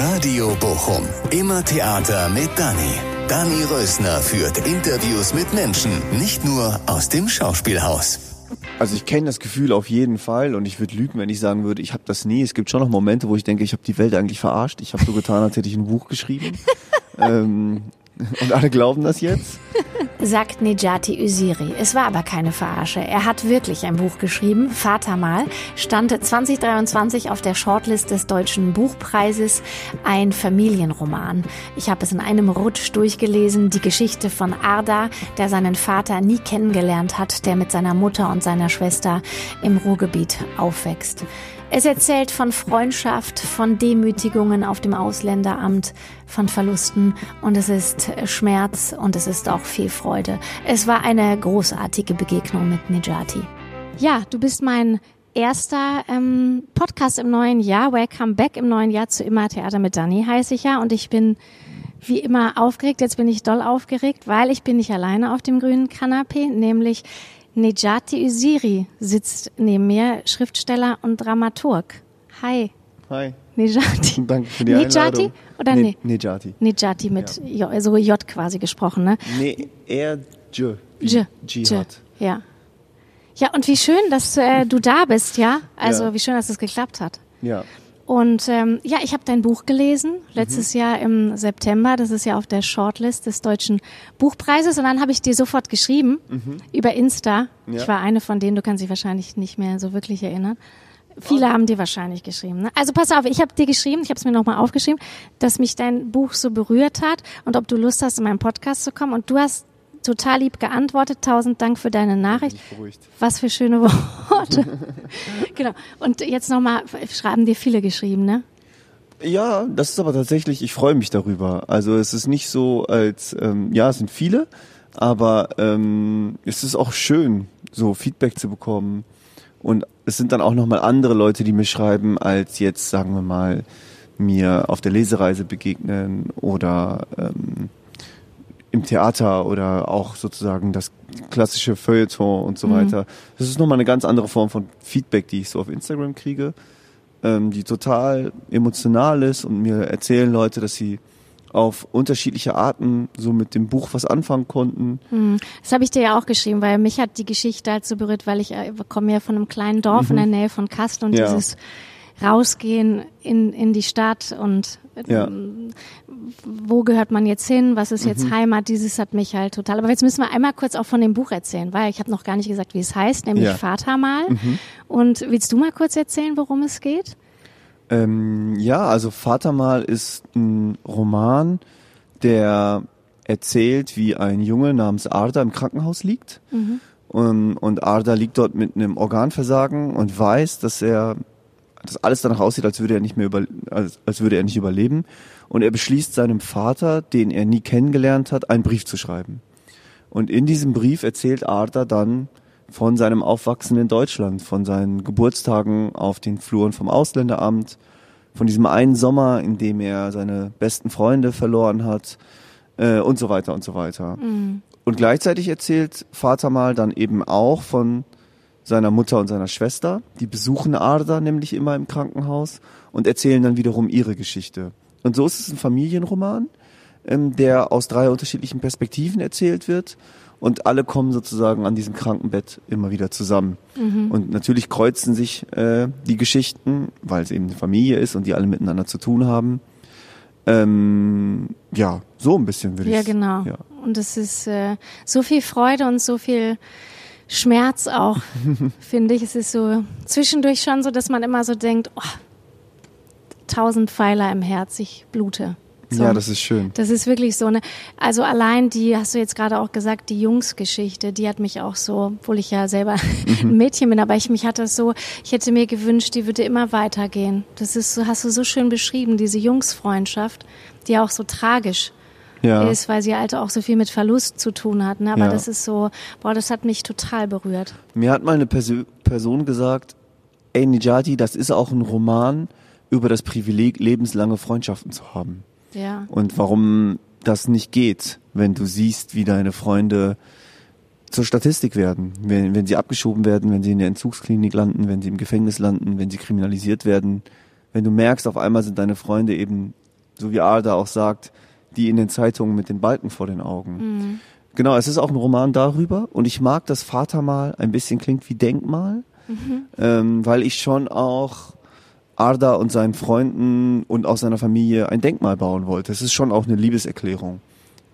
Radio Bochum. Immer Theater mit Dani. Dani Rösner führt Interviews mit Menschen, nicht nur aus dem Schauspielhaus. Also ich kenne das Gefühl auf jeden Fall und ich würde lügen, wenn ich sagen würde, ich habe das nie. Es gibt schon noch Momente, wo ich denke, ich habe die Welt eigentlich verarscht. Ich habe so getan, als hätte ich ein Buch geschrieben. ähm, und alle glauben das jetzt? Sagt Nejati Usiri. Es war aber keine Verarsche. Er hat wirklich ein Buch geschrieben. Vater mal stand 2023 auf der Shortlist des Deutschen Buchpreises. Ein Familienroman. Ich habe es in einem Rutsch durchgelesen. Die Geschichte von Arda, der seinen Vater nie kennengelernt hat, der mit seiner Mutter und seiner Schwester im Ruhrgebiet aufwächst. Es erzählt von Freundschaft, von Demütigungen auf dem Ausländeramt, von Verlusten und es ist Schmerz und es ist auch viel Freude. Es war eine großartige Begegnung mit Nejati. Ja, du bist mein erster ähm, Podcast im neuen Jahr. Welcome back im neuen Jahr zu Immer Theater mit Dani heiße ich ja und ich bin wie immer aufgeregt. Jetzt bin ich doll aufgeregt, weil ich bin nicht alleine auf dem grünen Kanapee, nämlich Nejati Usiri sitzt neben mir, Schriftsteller und Dramaturg. Hi. Hi. Nejati. Danke für die Nejati Einladung. oder Ne- nee? Nejati. Nejati mit J, also J quasi gesprochen, ne? Nee, eher J. J. Jihad. Ja. Ja, und wie schön, dass äh, du da bist, ja? Also Ja. wie schön, dass es geklappt hat. Ja. Und ähm, ja, ich habe dein Buch gelesen, Mhm. letztes Jahr im September. Das ist ja auf der Shortlist des Deutschen Buchpreises. Und dann habe ich dir sofort geschrieben über Insta. Mhm. Ja. Ich war eine von denen, du kannst dich wahrscheinlich nicht mehr so wirklich erinnern. Viele haben dir wahrscheinlich geschrieben. Ne? Also pass auf, ich habe dir geschrieben, ich habe es mir nochmal aufgeschrieben, dass mich dein Buch so berührt hat und ob du Lust hast, in meinen Podcast zu kommen. Und du hast total lieb geantwortet. Tausend Dank für deine Nachricht. Was für schöne Worte. genau. Und jetzt nochmal, schreiben dir viele geschrieben, ne? Ja, das ist aber tatsächlich, ich freue mich darüber. Also es ist nicht so als, ähm, ja, es sind viele, aber ähm, es ist auch schön, so Feedback zu bekommen. Und es sind dann auch nochmal andere Leute, die mir schreiben, als jetzt, sagen wir mal, mir auf der Lesereise begegnen oder ähm, im Theater oder auch sozusagen das klassische Feuilleton und so weiter. Das ist nochmal eine ganz andere Form von Feedback, die ich so auf Instagram kriege ähm, die total emotional ist und mir erzählen Leute, dass sie auf unterschiedliche Arten so mit dem Buch was anfangen konnten. Hm. Das habe ich dir ja auch geschrieben, weil mich hat die Geschichte halt so berührt, weil ich äh, komme ja von einem kleinen Dorf in der Nähe von Kassel und Mhm. Ja. dieses Rausgehen in, in die Stadt und Ja. wo gehört man jetzt hin, was ist Mhm. jetzt Heimat, dieses hat mich halt total. Aber jetzt müssen wir einmal kurz auch von dem Buch erzählen, weil ich habe noch gar nicht gesagt, wie es heißt, nämlich Ja. Mhm. Vater mal. Und willst du mal kurz erzählen, worum es geht? Ähm, ja, also Vater mal ist ein Roman, der erzählt, wie ein Junge namens Arda im Krankenhaus liegt. Und, und Arda liegt dort mit einem Organversagen und weiß, dass er, dass alles danach aussieht, als würde er nicht mehr über, als, als würde er nicht überleben. Und er beschließt seinem Vater, den er nie kennengelernt hat, einen Brief zu schreiben. Und in diesem Brief erzählt Arda dann von seinem Aufwachsen in Deutschland, von seinen Geburtstagen auf den Fluren vom Ausländeramt, von diesem einen Sommer, in dem er seine besten Freunde verloren hat äh, und so weiter und so weiter. Und gleichzeitig erzählt Vater mal dann eben auch von seiner Mutter und seiner Schwester. Die besuchen Arda nämlich immer im Krankenhaus und erzählen dann wiederum ihre Geschichte. Und so ist es ein Familienroman, ähm, der aus drei unterschiedlichen Perspektiven erzählt wird. Und alle kommen sozusagen an diesem Krankenbett immer wieder zusammen. Und natürlich kreuzen sich äh, die Geschichten, weil es eben eine Familie ist und die alle miteinander zu tun haben. Ähm, ja, so ein bisschen würde ich Ja, genau. Ja. Und es ist äh, so viel Freude und so viel Schmerz auch, finde ich. Es ist so zwischendurch schon so, dass man immer so denkt, oh, tausend Pfeiler im Herz, ich blute. So. Ja, das ist schön. Das ist wirklich so eine, also allein die, hast du jetzt gerade auch gesagt, die Jungsgeschichte, die hat mich auch so, obwohl ich ja selber Mhm. ein Mädchen bin, aber ich mich hatte so, ich hätte mir gewünscht, die würde immer weitergehen. Das ist so, hast du so schön beschrieben, diese Jungsfreundschaft, die auch so tragisch Ja. ist, weil sie halt auch so viel mit Verlust zu tun hat. Ne? Aber Ja. das ist so, boah, das hat mich total berührt. Mir hat mal eine Persö Person gesagt, ey Nijati, das ist auch ein Roman über das Privileg, lebenslange Freundschaften zu haben. Ja. Und warum das nicht geht, wenn du siehst, wie deine Freunde zur Statistik werden, wenn, wenn sie abgeschoben werden, wenn sie in der Entzugsklinik landen, wenn sie im Gefängnis landen, wenn sie kriminalisiert werden, wenn du merkst, auf einmal sind deine Freunde eben, so wie Arda auch sagt, die in den Zeitungen mit den Balken vor den Augen. Mhm. Genau, es ist auch ein Roman darüber und ich mag das Vatermal ein bisschen klingt wie Denkmal, mhm. ähm, weil ich schon auch Arda und seinen Freunden und auch seiner Familie ein Denkmal bauen wollte. Es ist schon auch eine Liebeserklärung,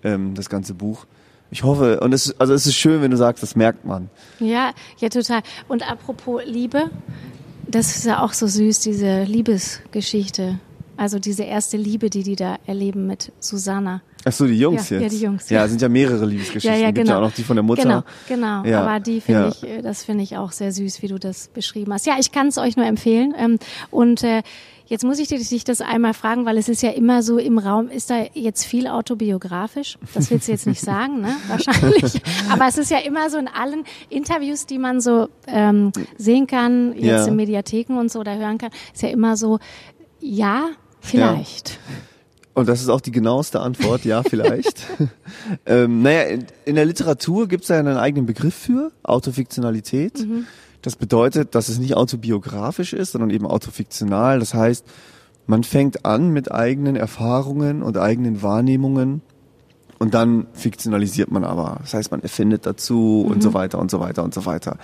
ähm, das ganze Buch. Ich hoffe, und es, also es ist schön, wenn du sagst, das merkt man. Ja, ja, total. Und apropos Liebe, das ist ja auch so süß, diese Liebesgeschichte. Also diese erste Liebe, die die da erleben mit Susanna. Ach so, die Jungs ja, jetzt. Ja, die Jungs. Ja, sind ja mehrere Liebesgeschichten. Ja, ja, genau. Gibt ja genau. auch noch die von der Mutter. Genau, genau. Ja. Aber die finde ja. ich, äh, das finde ich auch sehr süß, wie du das beschrieben hast. Ja, ich kann es euch nur empfehlen. Ähm, und äh, Jetzt muss ich dich das einmal fragen, weil es ist ja immer so im Raum, ist da jetzt viel autobiografisch? Das willst du jetzt nicht sagen, ne? Wahrscheinlich. Aber es ist ja immer so in allen Interviews, die man so ähm, sehen kann, jetzt ja. in Mediatheken und so oder hören kann, ist ja immer so, ja, vielleicht. Ja. Und das ist auch die genaueste Antwort, ja, vielleicht. ähm, naja, in, der Literatur gibt es ja einen eigenen Begriff für, Autofiktionalität. Mhm. Das bedeutet, dass es nicht autobiografisch ist, sondern eben autofiktional. Das heißt, man fängt an mit eigenen Erfahrungen und eigenen Wahrnehmungen und dann fiktionalisiert man aber. Das heißt, man erfindet dazu mhm. und so weiter und so weiter und so weiter.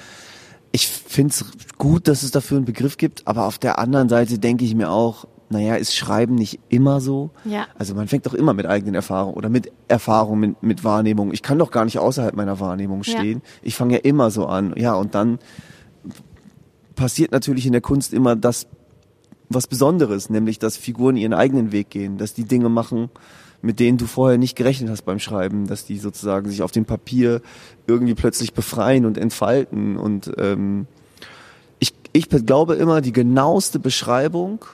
Ich finde es gut, dass es dafür einen Begriff gibt, aber auf der anderen Seite denke ich mir auch, naja, ist Schreiben nicht immer so? Ja. Also man fängt doch immer mit eigenen Erfahrungen oder mit Erfahrungen, mit, mit Wahrnehmung. Ich kann doch gar nicht außerhalb meiner Wahrnehmung stehen. Ja. Ich fange ja immer so an. Ja, und dann passiert natürlich in der Kunst immer das, was Besonderes, nämlich dass Figuren ihren eigenen Weg gehen, dass die Dinge machen, mit denen du vorher nicht gerechnet hast beim Schreiben, dass die sozusagen sich auf dem Papier irgendwie plötzlich befreien und entfalten. Und ähm, ich, ich glaube immer, die genaueste Beschreibung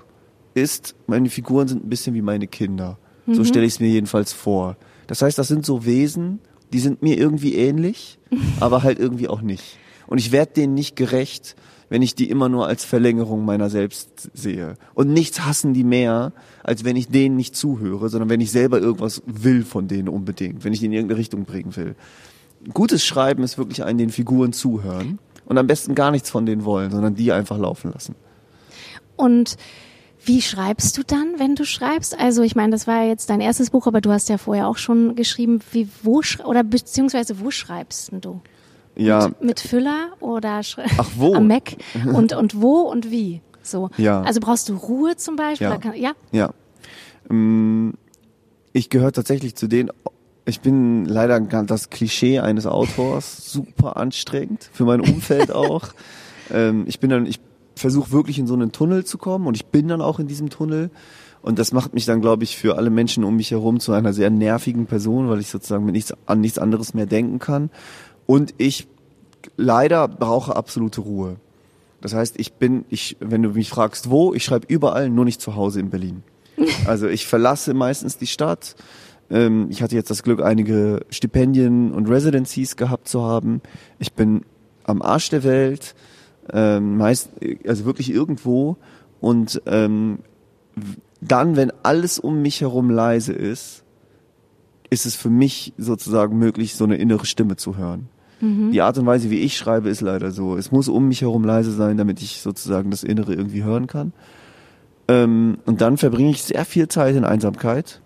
ist, meine Figuren sind ein bisschen wie meine Kinder. Mhm. So stelle ich es mir jedenfalls vor. Das heißt, das sind so Wesen, die sind mir irgendwie ähnlich, aber halt irgendwie auch nicht. Und ich werde denen nicht gerecht, wenn ich die immer nur als Verlängerung meiner selbst sehe. Und nichts hassen die mehr, als wenn ich denen nicht zuhöre, sondern wenn ich selber irgendwas will von denen unbedingt, wenn ich die in irgendeine Richtung bringen will. Gutes Schreiben ist wirklich ein den Figuren zuhören und am besten gar nichts von denen wollen, sondern die einfach laufen lassen. Und wie schreibst du dann, wenn du schreibst? Also ich meine, das war jetzt dein erstes Buch, aber du hast ja vorher auch schon geschrieben. Wie wo oder beziehungsweise wo schreibst du? Ja. Mit, mit Füller oder Ach, wo? am Mac und, und wo und wie? So. Ja. Also brauchst du Ruhe zum Beispiel? Ja. Kann, ja. ja. Mm, ich gehöre tatsächlich zu denen, ich bin leider das Klischee eines Autors, super anstrengend, für mein Umfeld auch. ähm, ich bin dann, ich versuche wirklich in so einen Tunnel zu kommen und ich bin dann auch in diesem Tunnel. Und das macht mich dann, glaube ich, für alle Menschen um mich herum zu einer sehr nervigen Person, weil ich sozusagen mit nichts, an nichts anderes mehr denken kann. Und ich leider brauche absolute Ruhe. Das heißt, ich bin, ich, wenn du mich fragst, wo, ich schreibe überall, nur nicht zu Hause in Berlin. Also ich verlasse meistens die Stadt. Ähm, ich hatte jetzt das Glück, einige Stipendien und Residencies gehabt zu haben. Ich bin am Arsch der Welt, ähm, meist, also wirklich irgendwo. Und ähm, dann, wenn alles um mich herum leise ist, ist es für mich sozusagen möglich, so eine innere Stimme zu hören. Mhm. Die Art und Weise, wie ich schreibe, ist leider so. Es muss um mich herum leise sein, damit ich sozusagen das Innere irgendwie hören kann. Ähm, und dann verbringe ich sehr viel Zeit in Einsamkeit.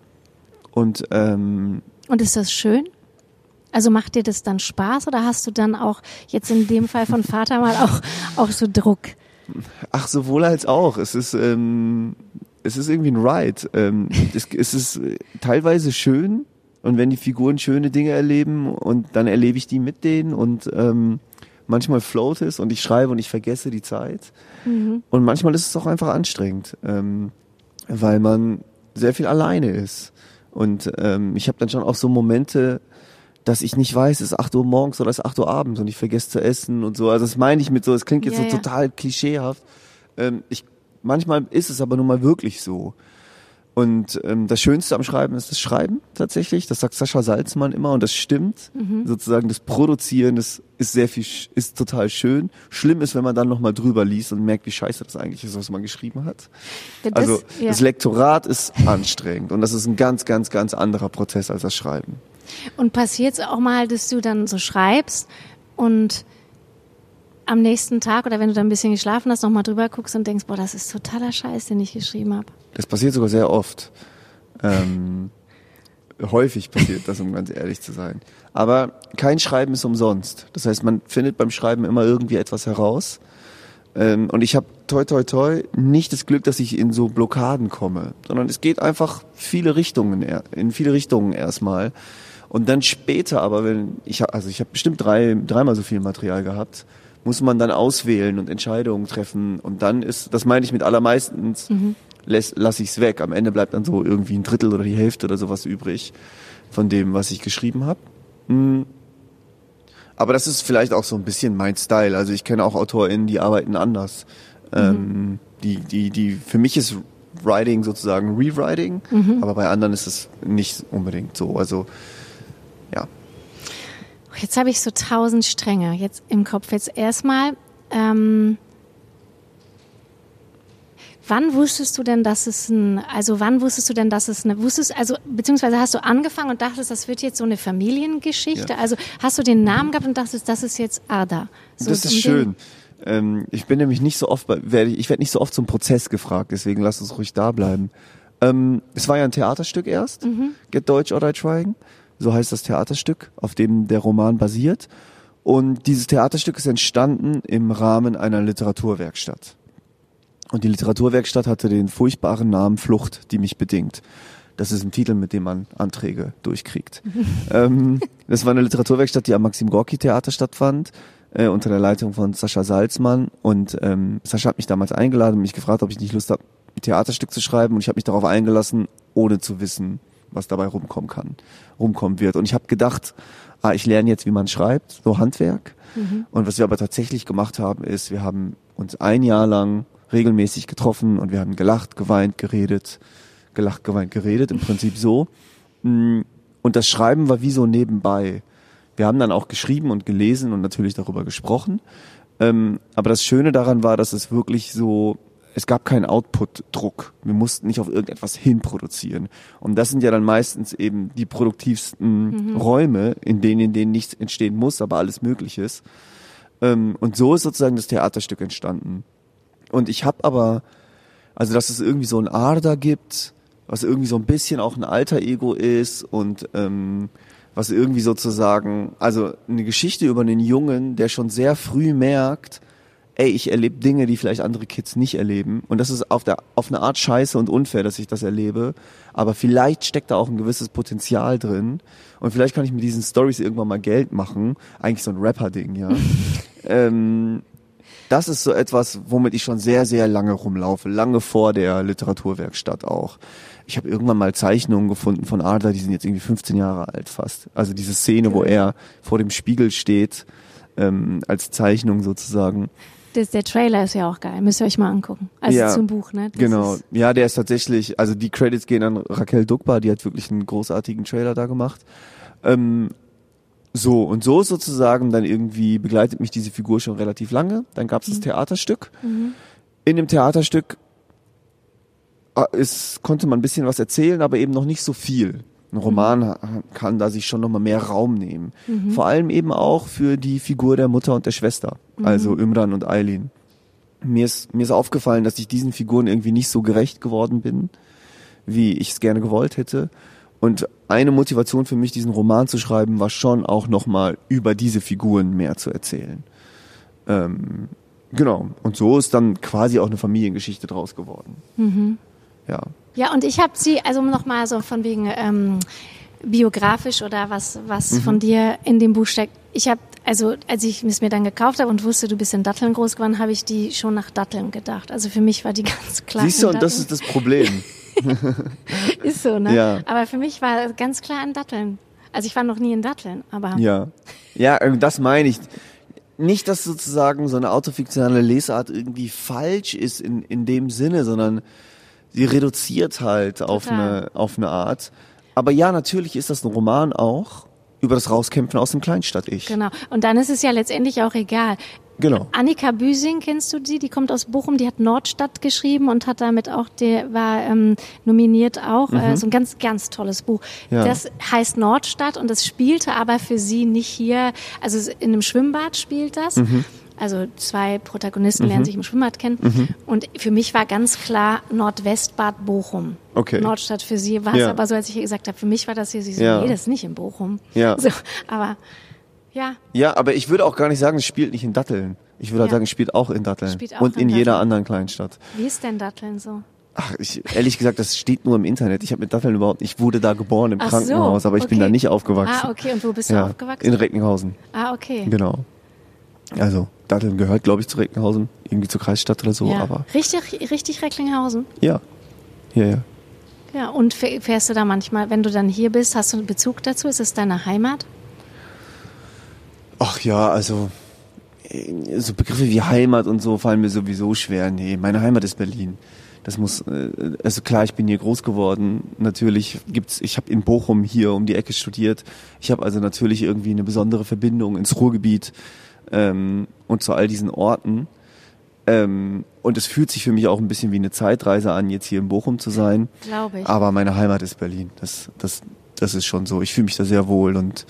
Und, ähm, und ist das schön? Also macht dir das dann Spaß oder hast du dann auch jetzt in dem Fall von Vater mal auch, auch so Druck? Ach, sowohl als auch. Es ist, ähm, es ist irgendwie ein Ride. Ähm, es, es ist teilweise schön, und wenn die Figuren schöne Dinge erleben und dann erlebe ich die mit denen und ähm, manchmal float es und ich schreibe und ich vergesse die Zeit. Mhm. Und manchmal ist es auch einfach anstrengend, ähm, weil man sehr viel alleine ist. Und ähm, ich habe dann schon auch so Momente, dass ich nicht weiß, es ist 8 Uhr morgens oder es ist 8 Uhr abends und ich vergesse zu essen und so. Also das meine ich mit so, es klingt jetzt ja, so ja. total klischeehaft. Ähm, ich, manchmal ist es aber nun mal wirklich so. Und ähm, das Schönste am Schreiben ist das Schreiben tatsächlich. Das sagt Sascha Salzmann immer und das stimmt. Mhm. Sozusagen das Produzieren das ist sehr viel, ist total schön. Schlimm ist, wenn man dann nochmal drüber liest und merkt, wie scheiße das eigentlich ist, was man geschrieben hat. Das, also ja. das Lektorat ist anstrengend und das ist ein ganz, ganz, ganz anderer Prozess als das Schreiben. Und passiert es auch mal, dass du dann so schreibst und am nächsten Tag oder wenn du dann ein bisschen geschlafen hast, nochmal drüber guckst und denkst, boah, das ist totaler Scheiß, den ich geschrieben habe. Das passiert sogar sehr oft. Ähm, häufig passiert das, um ganz ehrlich zu sein. Aber kein Schreiben ist umsonst. Das heißt, man findet beim Schreiben immer irgendwie etwas heraus. Ähm, und ich habe toi toi toi nicht das Glück, dass ich in so Blockaden komme, sondern es geht einfach viele Richtungen, in viele Richtungen erstmal. Und dann später aber, wenn ich also ich habe bestimmt drei, dreimal so viel Material gehabt, muss man dann auswählen und Entscheidungen treffen. Und dann ist, das meine ich mit allermeistens, mhm. lasse ich es weg. Am Ende bleibt dann so irgendwie ein Drittel oder die Hälfte oder sowas übrig von dem, was ich geschrieben habe. Mhm. Aber das ist vielleicht auch so ein bisschen mein Style. Also ich kenne auch AutorInnen, die arbeiten anders. Mhm. Ähm, die, die, die, für mich ist Writing sozusagen Rewriting, mhm. aber bei anderen ist es nicht unbedingt so. Also. Jetzt habe ich so tausend Stränge jetzt im Kopf. Jetzt erstmal, ähm, Wann wusstest du denn, dass es ein, also wann wusstest du denn, dass es eine, wusstest, also beziehungsweise hast du angefangen und dachtest, das wird jetzt so eine Familiengeschichte? Ja. Also hast du den Namen gehabt und dachtest, das ist jetzt Ada? So das ist um schön. Ähm, ich bin nämlich nicht so oft, werde ich, ich werde nicht so oft zum Prozess gefragt, deswegen lass uns ruhig da bleiben. Ähm, es war ja ein Theaterstück erst, mhm. Get Deutsch or Die Trying, so heißt das Theaterstück, auf dem der Roman basiert. Und dieses Theaterstück ist entstanden im Rahmen einer Literaturwerkstatt. Und die Literaturwerkstatt hatte den furchtbaren Namen Flucht, die mich bedingt. Das ist ein Titel, mit dem man Anträge durchkriegt. ähm, das war eine Literaturwerkstatt, die am Maxim Gorki Theater stattfand, äh, unter der Leitung von Sascha Salzmann. Und ähm, Sascha hat mich damals eingeladen und mich gefragt, ob ich nicht Lust habe, ein Theaterstück zu schreiben. Und ich habe mich darauf eingelassen, ohne zu wissen, was dabei rumkommen kann, rumkommen wird. Und ich habe gedacht, ah, ich lerne jetzt, wie man schreibt, so Handwerk. Mhm. Und was wir aber tatsächlich gemacht haben, ist, wir haben uns ein Jahr lang regelmäßig getroffen und wir haben gelacht, geweint, geredet, gelacht, geweint, geredet, im Prinzip so. Mm, und das Schreiben war wie so nebenbei. Wir haben dann auch geschrieben und gelesen und natürlich darüber gesprochen. Ähm, aber das Schöne daran war, dass es wirklich so, es gab keinen Output-Druck. Wir mussten nicht auf irgendetwas hinproduzieren. Und das sind ja dann meistens eben die produktivsten mhm. Räume, in denen, in denen nichts entstehen muss, aber alles möglich ist. Ähm, und so ist sozusagen das Theaterstück entstanden. Und ich habe aber, also dass es irgendwie so ein Arda gibt, was irgendwie so ein bisschen auch ein alter Ego ist und ähm, was irgendwie sozusagen, also eine Geschichte über einen Jungen, der schon sehr früh merkt, ey, ich erlebe Dinge, die vielleicht andere Kids nicht erleben. Und das ist auf, der, auf eine Art scheiße und unfair, dass ich das erlebe. Aber vielleicht steckt da auch ein gewisses Potenzial drin. Und vielleicht kann ich mit diesen Stories irgendwann mal Geld machen. Eigentlich so ein Rapper-Ding, ja. ähm, das ist so etwas, womit ich schon sehr, sehr lange rumlaufe, lange vor der Literaturwerkstatt auch. Ich habe irgendwann mal Zeichnungen gefunden von Adler, die sind jetzt irgendwie 15 Jahre alt fast. Also diese Szene, wo er vor dem Spiegel steht, ähm, als Zeichnung sozusagen. Das, der Trailer ist ja auch geil, müsst ihr euch mal angucken. Also ja, zum Buch, ne? Das genau. Ja, der ist tatsächlich, also die Credits gehen an Raquel Dukba, die hat wirklich einen großartigen Trailer da gemacht. Ähm, so, und so sozusagen dann irgendwie begleitet mich diese Figur schon relativ lange. Dann gab es mhm. das Theaterstück. Mhm. In dem Theaterstück ist, ah, konnte man ein bisschen was erzählen, aber eben noch nicht so viel. Ein Roman mhm. kann da sich schon nochmal mehr Raum nehmen. Mhm. Vor allem eben auch für die Figur der Mutter und der Schwester, mhm. also Imran und Eileen. Mir ist, mir ist aufgefallen, dass ich diesen Figuren irgendwie nicht so gerecht geworden bin, wie ich es gerne gewollt hätte. Und eine Motivation für mich, diesen Roman zu schreiben, war schon auch nochmal über diese Figuren mehr zu erzählen. Ähm, genau. Und so ist dann quasi auch eine Familiengeschichte draus geworden. Mhm. Ja. Ja, und ich habe sie, also nochmal so von wegen ähm, biografisch oder was, was mhm. von dir in dem Buch steckt. Ich habe, also als ich es mir dann gekauft habe und wusste, du bist in Datteln groß geworden, habe ich die schon nach Datteln gedacht. Also für mich war die ganz klar. Siehst du, und das ist das Problem. ist so, ne? Ja. Aber für mich war ganz klar in Datteln. Also ich war noch nie in Datteln, aber. Ja. Ja, äh, das meine ich. Nicht, dass sozusagen so eine autofiktionale Lesart irgendwie falsch ist in, in dem Sinne, sondern sie reduziert halt auf eine, auf eine Art. Aber ja, natürlich ist das ein Roman auch über das Rauskämpfen aus dem Kleinstadt-Ich. Genau. Und dann ist es ja letztendlich auch egal. Genau. Annika Büsing, kennst du sie? Die kommt aus Bochum, die hat Nordstadt geschrieben und hat damit auch, der war ähm, nominiert auch, äh, mhm. äh, so ein ganz, ganz tolles Buch. Ja. Das heißt Nordstadt und das spielte aber für sie nicht hier, also in einem Schwimmbad spielt das. Mhm. Also zwei Protagonisten Mhm. lernen sich im Schwimmbad kennen. Und für mich war ganz klar Nordwestbad Bochum. Okay. Nordstadt für sie war es Ja. aber so, als ich ihr gesagt habe, für mich war das hier, sie so, Ja. nee, das ist nicht in Bochum. Ja. So, aber ja, Ja, aber ich würde auch gar nicht sagen, es spielt nicht in Datteln. Ich würde halt Ja. sagen, es spielt auch in Datteln. Spielt auch und in in, jeder Datteln. anderen Kleinstadt. wie ist denn Datteln so? Ach, ich, ehrlich gesagt, das steht nur im Internet. Ich habe mit Datteln überhaupt, ich wurde da geboren im Ach so, Krankenhaus, aber ich bin okay. da nicht aufgewachsen. Ah, okay. Und wo bist du ja, aufgewachsen? in Recklinghausen. ah, okay. Genau. Also, Datteln gehört, glaube ich, zu Recklinghausen, irgendwie zur Kreisstadt oder so, ja. aber Richtig, richtig Recklinghausen. ja. Ja, ja. Ja, und fäh- fährst du da manchmal, wenn du dann hier bist, hast du einen Bezug dazu? Ist es deine Heimat? Ach ja, also äh, so Begriffe wie Heimat und so fallen mir sowieso schwer. Nee, meine Heimat ist Berlin. Das muss, äh, also klar, ich bin hier groß geworden. Natürlich gibt's, ich habe in Bochum hier um die Ecke studiert. Ich habe also natürlich irgendwie eine besondere Verbindung ins Ruhrgebiet ähm, und zu all diesen Orten. Ähm, und es fühlt sich für mich auch ein bisschen wie eine Zeitreise an, jetzt hier in Bochum zu sein. Glaube ich. Aber meine Heimat ist Berlin. Das, das, das ist schon so. Ich fühle mich da sehr wohl und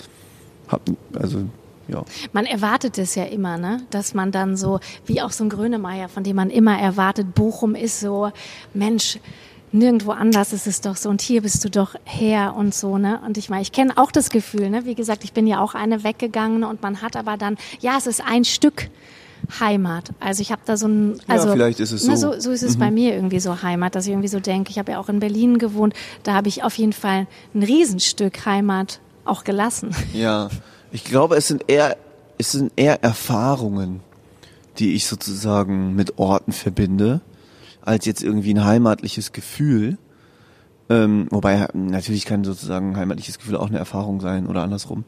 hab, also ja. Man erwartet es ja immer, ne? Dass man dann so, wie auch so ein Grönemeyer, von dem man immer erwartet, Bochum ist so, Mensch, nirgendwo anders ist es doch so und hier bist du doch her und so, ne? Und ich meine, ich kenne auch das Gefühl, ne? Wie gesagt, ich bin ja auch eine weggegangene und man hat aber dann, ja, es ist ein Stück Heimat. Also ich habe da so ein, also vielleicht ist es ne, so. so, so ist es bei mir irgendwie so Heimat, dass ich irgendwie so denke, ich habe ja auch in Berlin gewohnt, da habe ich auf jeden Fall ein Riesenstück Heimat auch gelassen. Ja, ich glaube, es sind eher, es sind eher Erfahrungen, die ich sozusagen mit Orten verbinde, als jetzt irgendwie ein heimatliches Gefühl. Ähm, wobei natürlich kann sozusagen ein heimatliches Gefühl auch eine Erfahrung sein oder andersrum.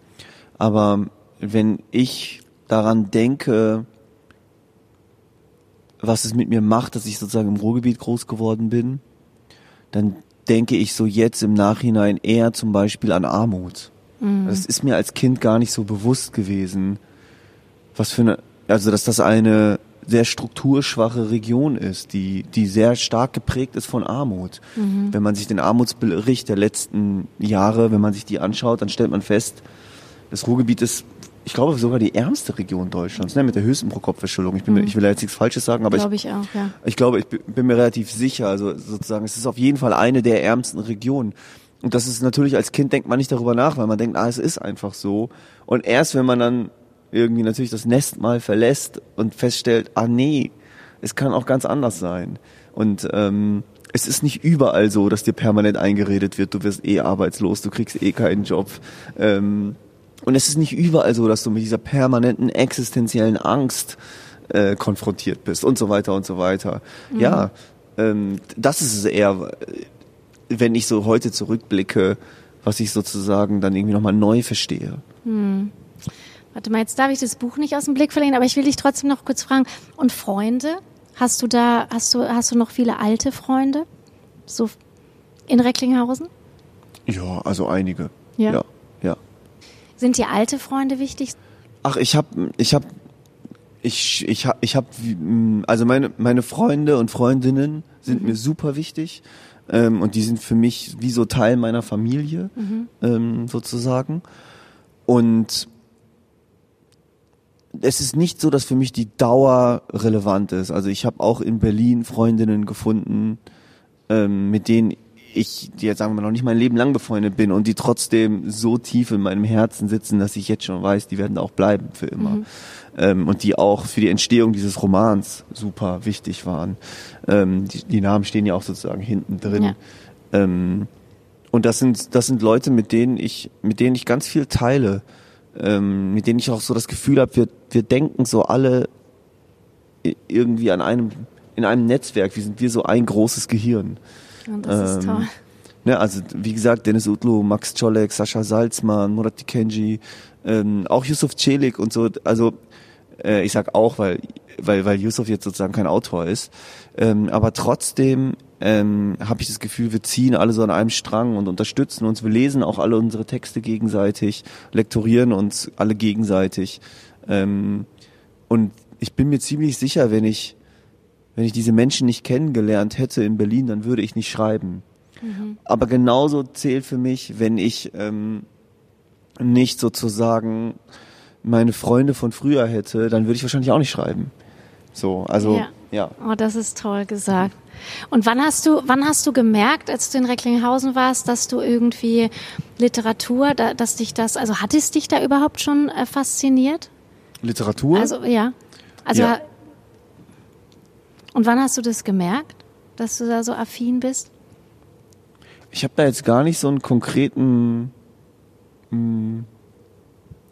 Aber wenn ich daran denke, was es mit mir macht, dass ich sozusagen im Ruhrgebiet groß geworden bin, dann denke ich so jetzt im Nachhinein eher zum Beispiel an Armut. Das ist mir als Kind gar nicht so bewusst gewesen, was für eine, also dass das eine sehr strukturschwache Region ist, die, die sehr stark geprägt ist von Armut. Wenn man sich den Armutsbericht der letzten Jahre, wenn man sich die anschaut, dann stellt man fest, das Ruhrgebiet ist, ich glaube, sogar die ärmste Region Deutschlands, ne, mit der höchsten Pro-Kopf-Verschuldung. Ich, bin mir, ich will jetzt nichts Falsches sagen, aber ich, Glaube ich auch, ja. ich glaube, ich bi- bin mir relativ sicher, also sozusagen, es ist auf jeden Fall eine der ärmsten Regionen. Und das ist natürlich, als Kind denkt man nicht darüber nach, weil man denkt, ah, es ist einfach so. Und erst wenn man dann irgendwie natürlich das Nest mal verlässt und feststellt, ah nee, es kann auch ganz anders sein. Und ähm, es ist nicht überall so, dass dir permanent eingeredet wird, du wirst eh arbeitslos, du kriegst eh keinen Job. Ähm, und es ist nicht überall so, dass du mit dieser permanenten existenziellen Angst äh, konfrontiert bist und so weiter und so weiter. Ja, ähm, das ist es eher, wenn ich so heute zurückblicke, was ich sozusagen dann irgendwie nochmal neu verstehe. Warte mal, jetzt darf ich das Buch nicht aus dem Blick verlieren, aber ich will dich trotzdem noch kurz fragen. Und Freunde? Hast du da, hast du, hast du noch viele alte Freunde? So in Recklinghausen? Ja, also einige. Ja. ja. ja. Sind dir alte Freunde wichtig? Ach, ich hab, ich hab, ich, ich hab, ich hab, also meine, meine Freunde und Freundinnen sind mir super wichtig. Ähm, und die sind für mich wie so Teil meiner Familie, ähm, sozusagen. Und es ist nicht so, dass für mich die Dauer relevant ist. Also ich habe auch in Berlin Freundinnen gefunden, ähm, mit denen ich, die jetzt sagen wir mal noch nicht mein Leben lang befreundet bin und die trotzdem so tief in meinem Herzen sitzen, dass ich jetzt schon weiß, die werden da auch bleiben für immer. Ähm, und die auch für die Entstehung dieses Romans super wichtig waren. Ähm, die, die Namen stehen ja auch sozusagen hinten drin. Ja. Ähm, und das sind, das sind Leute, mit denen ich, mit denen ich ganz viel teile, ähm, mit denen ich auch so das Gefühl habe, wir, wir denken so alle irgendwie an einem, in einem Netzwerk. Wir sind wir so ein großes Gehirn. Und das ist Ähm, toll. Ne, also wie gesagt, Dennis Utlu, Max Czolek, Sascha Salzmann, Murat Dikenji, ähm, auch Yusuf Celik und so. Also äh, ich sag auch, weil weil weil Yusuf jetzt sozusagen kein Autor ist, ähm, aber trotzdem ähm, habe ich das Gefühl, wir ziehen alle so an einem Strang und unterstützen uns. Wir lesen auch alle unsere Texte gegenseitig, lektorieren uns alle gegenseitig. Ähm, und ich bin mir ziemlich sicher, wenn ich wenn ich diese Menschen nicht kennengelernt hätte in Berlin, dann würde ich nicht schreiben. Aber genauso zählt für mich, wenn ich ähm, nicht sozusagen meine Freunde von früher hätte, dann würde ich wahrscheinlich auch nicht schreiben. So, also ja. ja. Oh, das ist toll gesagt. Und wann hast du, wann hast du gemerkt, als du in Recklinghausen warst, dass du irgendwie Literatur, dass dich das, also hat es dich da überhaupt schon äh, fasziniert? Literatur? Also ja. Also ja. und wann hast du das gemerkt, dass du da so affin bist? Ich habe da jetzt gar nicht so einen konkreten mh, hm,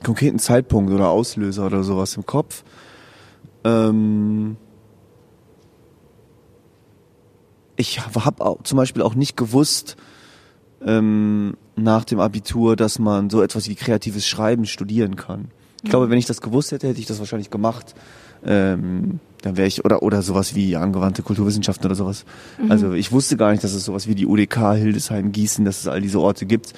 konkreten Zeitpunkt oder Auslöser oder sowas im Kopf. Ähm ich habe zum Beispiel auch nicht gewusst ähm, nach dem Abitur, dass man so etwas wie kreatives Schreiben studieren kann. Ich glaube, wenn ich das gewusst hätte, hätte ich das wahrscheinlich gemacht. Ähm, dann wäre ich oder oder sowas wie angewandte Kulturwissenschaften oder sowas. Mhm. Also ich wusste gar nicht, dass es sowas wie die UDK, Hildesheim, Gießen, dass es all diese Orte gibt.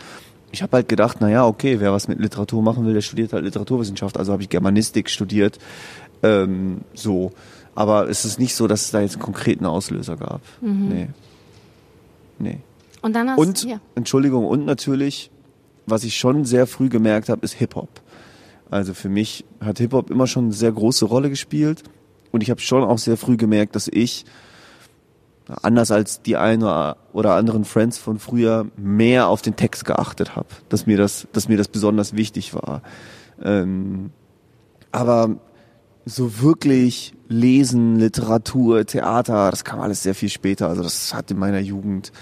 Ich habe halt gedacht, na ja, okay, wer was mit Literatur machen will, der studiert halt Literaturwissenschaft. Also habe ich Germanistik studiert. Ähm, so. Aber es ist nicht so, dass es da jetzt einen konkreten Auslöser gab. Mhm. Nee. Nee. Und dann hast Und, ja. Entschuldigung, und natürlich, was ich schon sehr früh gemerkt habe, ist Hip-Hop. Also für mich hat Hip-Hop immer schon eine sehr große Rolle gespielt. Und ich habe schon auch sehr früh gemerkt, dass ich, anders als die einen oder anderen Friends von früher, mehr auf den Text geachtet habe. Dass mir das, dass mir das besonders wichtig war. Ähm, aber so wirklich lesen, Literatur, Theater, das kam alles sehr viel später. Also das hat in meiner Jugend,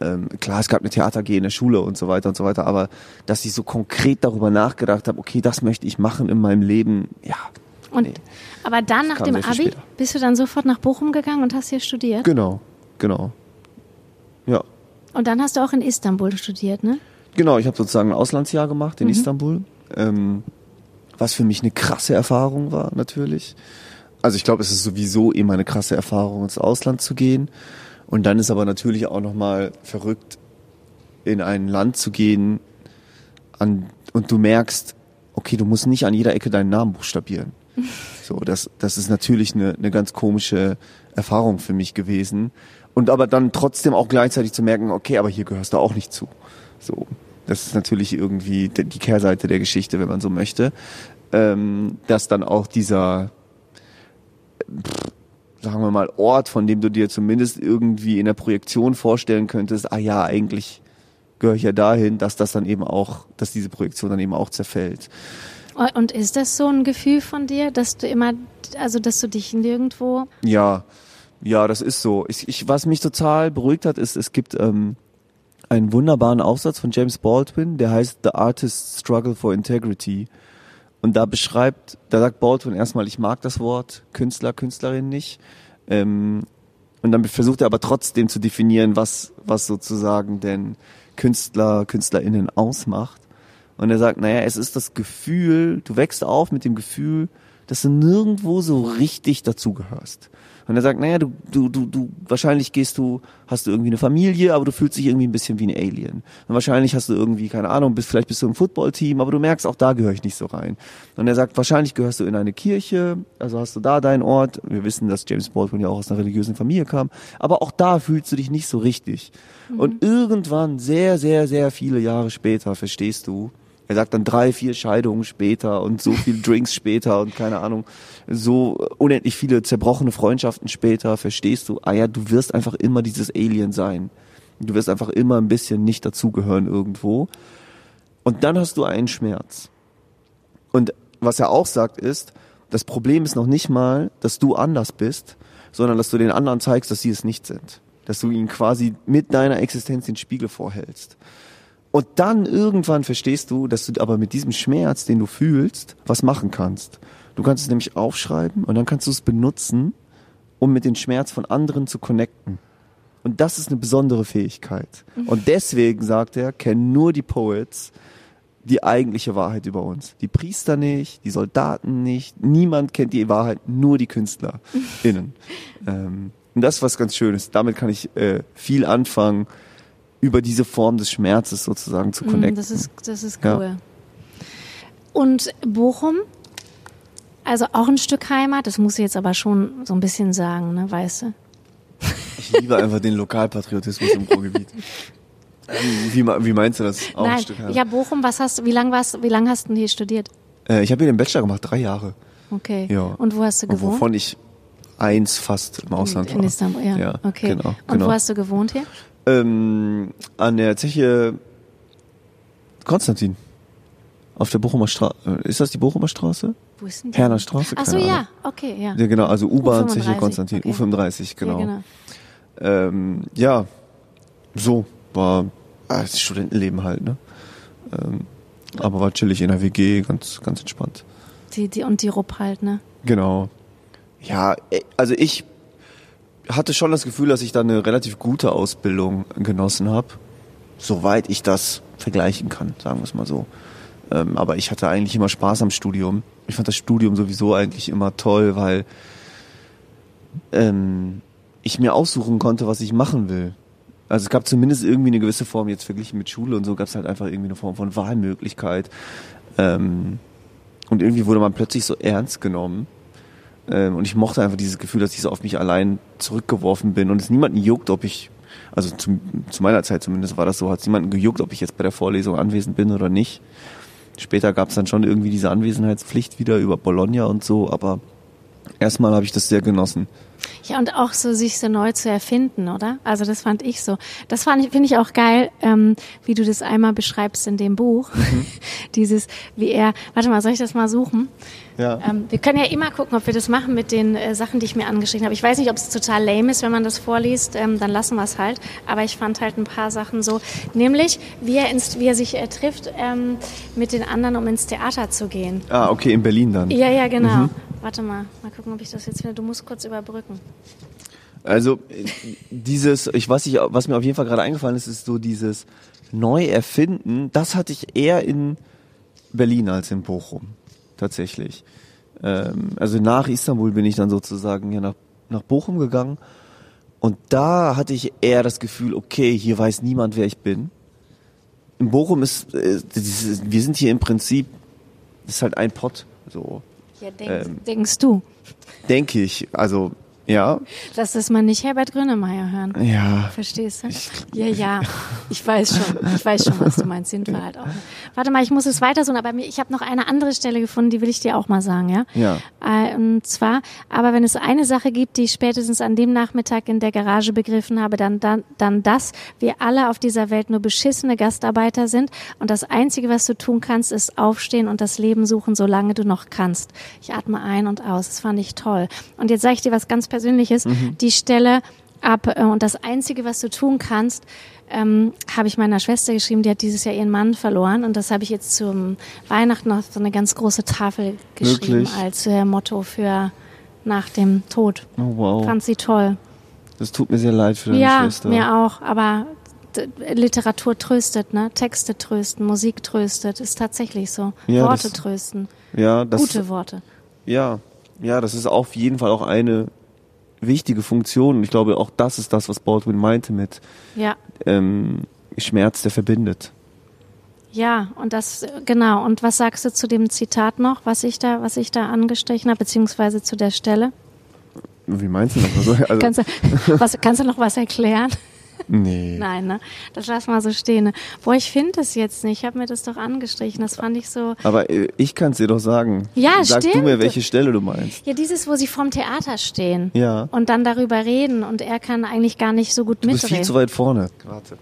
ähm, klar, es gab eine Theater G in der Schule und so weiter und so weiter, aber dass ich so konkret darüber nachgedacht habe, okay, das möchte ich machen in meinem Leben, ja. Und, nee, aber dann nach dem Abi später. bist du dann sofort nach Bochum gegangen und hast hier studiert? Genau, genau. Ja. Und dann hast du auch in Istanbul studiert, ne? Genau, ich habe sozusagen ein Auslandsjahr gemacht in mhm. Istanbul. Ähm, was für mich eine krasse Erfahrung war, natürlich. Also ich glaube, es ist sowieso immer eine krasse Erfahrung, ins Ausland zu gehen. Und dann ist aber natürlich auch nochmal verrückt, in ein Land zu gehen, an, und du merkst, okay, du musst nicht an jeder Ecke deinen Namen buchstabieren. So, das, das ist natürlich eine, eine ganz komische Erfahrung für mich gewesen. Und aber dann trotzdem auch gleichzeitig zu merken, okay, aber hier gehörst du auch nicht zu. So. Das ist natürlich irgendwie die Kehrseite der Geschichte, wenn man so möchte. Ähm, dass dann auch dieser, sagen wir mal, Ort, von dem du dir zumindest irgendwie in der Projektion vorstellen könntest, ah ja, eigentlich gehöre ich ja dahin, dass das dann eben auch, dass diese Projektion dann eben auch zerfällt. Und ist das so ein Gefühl von dir, dass du immer, also dass du dich nirgendwo? Ja, ja, das ist so. Ich, ich, was mich total beruhigt hat, ist, es gibt ähm, einen wunderbaren Aufsatz von James Baldwin, der heißt The Artist's Struggle for Integrity. Und da beschreibt, da sagt Baldwin erstmal, ich mag das Wort Künstler, Künstlerin nicht. Ähm, und dann versucht er aber trotzdem zu definieren, was, was sozusagen denn Künstler, KünstlerInnen ausmacht. Und er sagt, naja, es ist das Gefühl, du wächst auf mit dem Gefühl, dass du nirgendwo so richtig dazugehörst. Und er sagt, naja, du, du, du, du, wahrscheinlich gehst du, hast du irgendwie eine Familie, aber du fühlst dich irgendwie ein bisschen wie ein Alien. Und wahrscheinlich hast du irgendwie, keine Ahnung, bist, vielleicht bist du im Footballteam, aber du merkst, auch da gehöre ich nicht so rein. Und er sagt, wahrscheinlich gehörst du in eine Kirche, also hast du da deinen Ort. Wir wissen, dass James Baldwin ja auch aus einer religiösen Familie kam, aber auch da fühlst du dich nicht so richtig. Mhm. Und irgendwann, sehr, sehr, sehr viele Jahre später, verstehst du, er sagt dann drei, vier Scheidungen später und so viel Drinks später und keine Ahnung, so unendlich viele zerbrochene Freundschaften später, verstehst du, ah ja, du wirst einfach immer dieses Alien sein. Du wirst einfach immer ein bisschen nicht dazugehören irgendwo. Und dann hast du einen Schmerz. Und was er auch sagt ist, das Problem ist noch nicht mal, dass du anders bist, sondern dass du den anderen zeigst, dass sie es nicht sind. Dass du ihnen quasi mit deiner Existenz den Spiegel vorhältst. Und dann irgendwann verstehst du, dass du aber mit diesem Schmerz, den du fühlst, was machen kannst. Du kannst es nämlich aufschreiben und dann kannst du es benutzen, um mit dem Schmerz von anderen zu connecten. Und das ist eine besondere Fähigkeit. Mhm. Und deswegen, sagt er, kennen nur die Poets die eigentliche Wahrheit über uns. Die Priester nicht, die Soldaten nicht, niemand kennt die Wahrheit, nur die KünstlerInnen. ähm, und das ist was ganz Schönes. Damit kann ich äh, viel anfangen über diese Form des Schmerzes sozusagen zu mm, connecten. Das ist, das ist cool. Ja. Und Bochum, also auch ein Stück Heimat, das muss ich jetzt aber schon so ein bisschen sagen, ne, weißt du? Ich liebe einfach den Lokalpatriotismus im Ruhrgebiet. Wie, wie, meinst du das? Auch Nein, ein Stück Heimat? ja, Bochum, was hast wie lange warst, wie lange hast du hier studiert? Äh, ich habe hier den Bachelor gemacht, drei Jahre. Okay. Ja. Und wo hast du gewohnt? Wovon ich eins fast im Ausland in, war. in Istanbul, ja. Ja, okay. genau, Und genau. wo hast du gewohnt hier? Ähm, an der Zeche Konstantin. Auf der Bochumer Straße. Ist das die Bochumer Straße? Wo ist denn die? Herner Straße? Ach so, ja. Okay, ja. Ja, genau, also U-Bahn, Zeche U35, Konstantin, okay. U35, genau. Ja, genau. Ähm, ja, so war ah, das Studentenleben halt, ne? Ähm, aber war chillig in der WG, ganz, ganz entspannt. Die, die, und die Rupp halt, ne? Genau. Ja, eh, also ich hatte schon das Gefühl, dass ich da eine relativ gute Ausbildung genossen habe, soweit ich das vergleichen kann, sagen wir es mal so. Ähm, aber ich hatte eigentlich immer Spaß am Studium. Ich fand das Studium sowieso eigentlich immer toll, weil ähm, ich mir aussuchen konnte, was ich machen will. Also es gab zumindest irgendwie eine gewisse Form, jetzt verglichen mit Schule und so, gab es halt einfach irgendwie eine Form von Wahlmöglichkeit. Ähm, und irgendwie wurde man plötzlich so ernst genommen. Ähm, und ich mochte einfach dieses Gefühl, dass ich so auf mich allein zurückgeworfen bin und es niemanden juckt, ob ich, also zu, zu meiner Zeit zumindest war das so, hat es niemanden gejuckt, ob ich jetzt bei der Vorlesung anwesend bin oder nicht. Später gab es dann schon irgendwie diese Anwesenheitspflicht wieder über Bologna und so, aber erstmal habe ich das sehr genossen. Ja, und auch so sich so neu zu erfinden, oder? Also das fand ich so. Das fand ich, finde ich auch geil, ähm, wie du das einmal beschreibst in dem Buch. Dieses, wie er, warte mal, soll ich das mal suchen? Ja. Ähm, wir können ja immer gucken, ob wir das machen mit den äh, Sachen, die ich mir angeschrieben habe. Ich weiß nicht, ob es total lame ist, wenn man das vorliest, ähm, dann lassen wir es halt. Aber ich fand halt ein paar Sachen so, nämlich wie er, ins, wie er sich äh, trifft ähm, mit den anderen, um ins Theater zu gehen. Ah, okay, in Berlin dann. Ja, ja, genau. Warte mal, mal gucken, ob ich das jetzt finde. Du musst kurz überbrücken. Also dieses, ich weiß nicht, was mir auf jeden Fall gerade eingefallen ist, ist so dieses Neuerfinden. Das hatte ich eher in Berlin als in Bochum tatsächlich. Ähm, also nach Istanbul bin ich dann sozusagen ja nach nach Bochum gegangen und da hatte ich eher das Gefühl, okay, hier weiß niemand, wer ich bin. In Bochum ist, äh, wir sind hier im Prinzip, ist halt ein Pott, so Ja, denk, Ähm. denkst du, denke ich. Also ja, dass das man nicht Herbert Grönemeyer hören? ja. Verstehst du? Ja, ja. Ich weiß schon. Ich weiß schon, was du meinst. Sind wir halt auch. Warte mal, ich muss es weitersuchen, aber mir- ich habe noch eine andere Stelle gefunden, die will ich dir auch mal sagen, ja? Ja. Äh, Und zwar, aber wenn es eine Sache gibt, die ich spätestens an dem Nachmittag in der Garage begriffen habe, dann, dann, dann das, wir alle auf dieser Welt nur beschissene Gastarbeiter sind und das Einzige, was du tun kannst, ist aufstehen und das Leben suchen, solange du noch kannst. Ich atme ein und aus. Das fand ich toll. Und jetzt sage ich dir was ganz Persönliches. Die Stelle ab äh, und das Einzige, was du tun kannst, ähm, habe ich meiner Schwester geschrieben, die hat dieses Jahr ihren Mann verloren und das habe ich jetzt zum Weihnachten noch so eine ganz große Tafel geschrieben Wirklich? als äh, Motto für nach dem Tod. Oh, wow. Fand sie toll. Das tut mir sehr leid für deine ja, Schwester. mir auch, aber Literatur tröstet, ne? Texte trösten, Musik tröstet, ist tatsächlich so. Ja, Worte das- trösten, Ja, das, gute Worte. ja, ja, das ist auf jeden Fall auch eine wichtige Funktion. Ich glaube, auch das ist das, was Baldwin meinte mit Ja. ähm, Schmerz, der verbindet. Ja, und das genau. Und was sagst du zu dem Zitat noch, was ich da, was ich da angestrichen habe, beziehungsweise zu der Stelle? Wie meinst du das? Also, also, Kannst du, was, kannst du noch was erklären? Nee. Nein, ne? Das lass mal so stehen. Ne? Boah, ich finde es jetzt nicht. Ich habe mir das doch angestrichen. Das fand ich so. Aber äh, ich kann es dir doch sagen. Ja, Sag du stimmt. mir, welche Stelle du meinst. Ja, dieses, wo sie vorm Theater stehen. Ja. Und dann darüber reden und er kann eigentlich gar nicht so gut Du bist viel mitreden. zu weit vorne. Warte.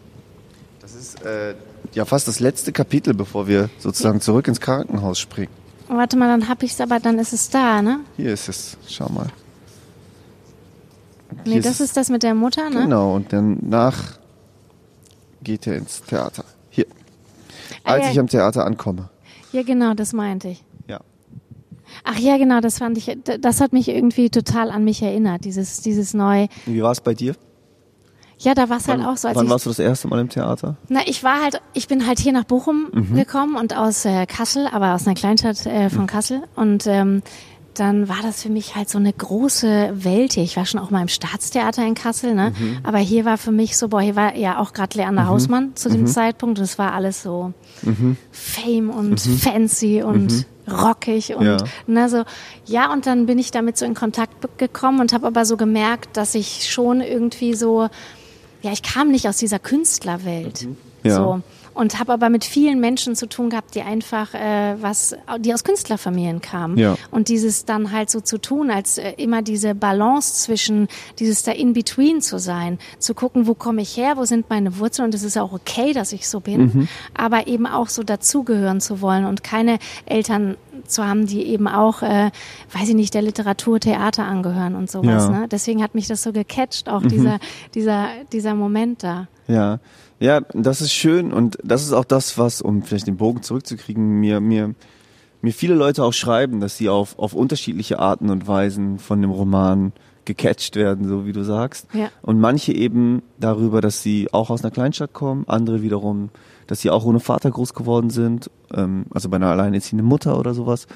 Das ist äh, ja fast das letzte Kapitel, bevor wir sozusagen zurück ins Krankenhaus springen. Warte mal, dann hab ich's, aber dann ist es da, ne? Hier ist es. Schau mal. Nee, das ist das mit der Mutter, ne? Genau, und danach geht er ins Theater. Hier. Ah, Als ja. ich am Theater ankomme. Ja, genau, das meinte ich. Ja. Ach ja, genau, das fand ich, das hat mich irgendwie total an mich erinnert, dieses, dieses neu. Wie war es bei dir? Ja, da war es halt auch so, als wann ich, warst du das erste Mal im Theater? na, ich war halt, ich bin halt hier nach Bochum Mhm. gekommen und aus äh, Kassel, aber aus einer Kleinstadt äh, Mhm. von Kassel und ähm, dann war das für mich halt so eine große Welt hier. Ich war schon auch mal im Staatstheater in Kassel, ne? Mhm. Aber hier war für mich so, boah, hier war ja auch gerade Leander Hausmann zu Mhm. dem Zeitpunkt. und es war alles so Fame und Mhm. fancy und rockig und Ja. ne, so. Ja, und dann bin ich damit so in Kontakt gekommen und habe aber so gemerkt, dass ich schon irgendwie so, ja, ich kam nicht aus dieser Künstlerwelt. Ja. So und habe aber mit vielen Menschen zu tun gehabt, die einfach äh, was, die aus Künstlerfamilien kamen Ja. und dieses dann halt so zu tun, als äh, immer diese Balance zwischen dieses da in between zu sein, zu gucken, wo komme ich her, wo sind meine Wurzeln und es ist auch okay, dass ich so bin, aber eben auch so dazugehören zu wollen und keine Eltern zu haben, die eben auch, äh, weiß ich nicht, der Literatur, Theater angehören und sowas. Ja. Ne? Deswegen hat mich das so gecatcht, auch dieser, dieser, dieser Moment da. Ja, ja, das ist schön und das ist auch das, was, um vielleicht den Bogen zurückzukriegen, mir, mir, mir viele Leute auch schreiben, dass sie auf, auf unterschiedliche Arten und Weisen von dem Roman gecatcht werden, so wie du sagst. Ja. Und manche eben darüber, dass sie auch aus einer Kleinstadt kommen, andere wiederum, dass sie auch ohne Vater groß geworden sind, ähm, also bei einer alleinerziehenden Mutter oder sowas.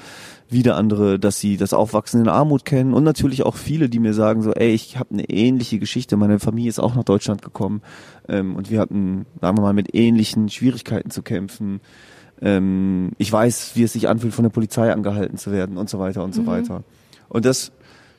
Wieder andere, dass sie das Aufwachsen in Armut kennen und natürlich auch viele, die mir sagen so, ey, ich habe eine ähnliche Geschichte, meine Familie ist auch nach Deutschland gekommen ähm, und wir hatten, sagen wir mal, mit ähnlichen Schwierigkeiten zu kämpfen. Ähm, ich weiß, wie es sich anfühlt, von der Polizei angehalten zu werden und so weiter und so weiter. Und das,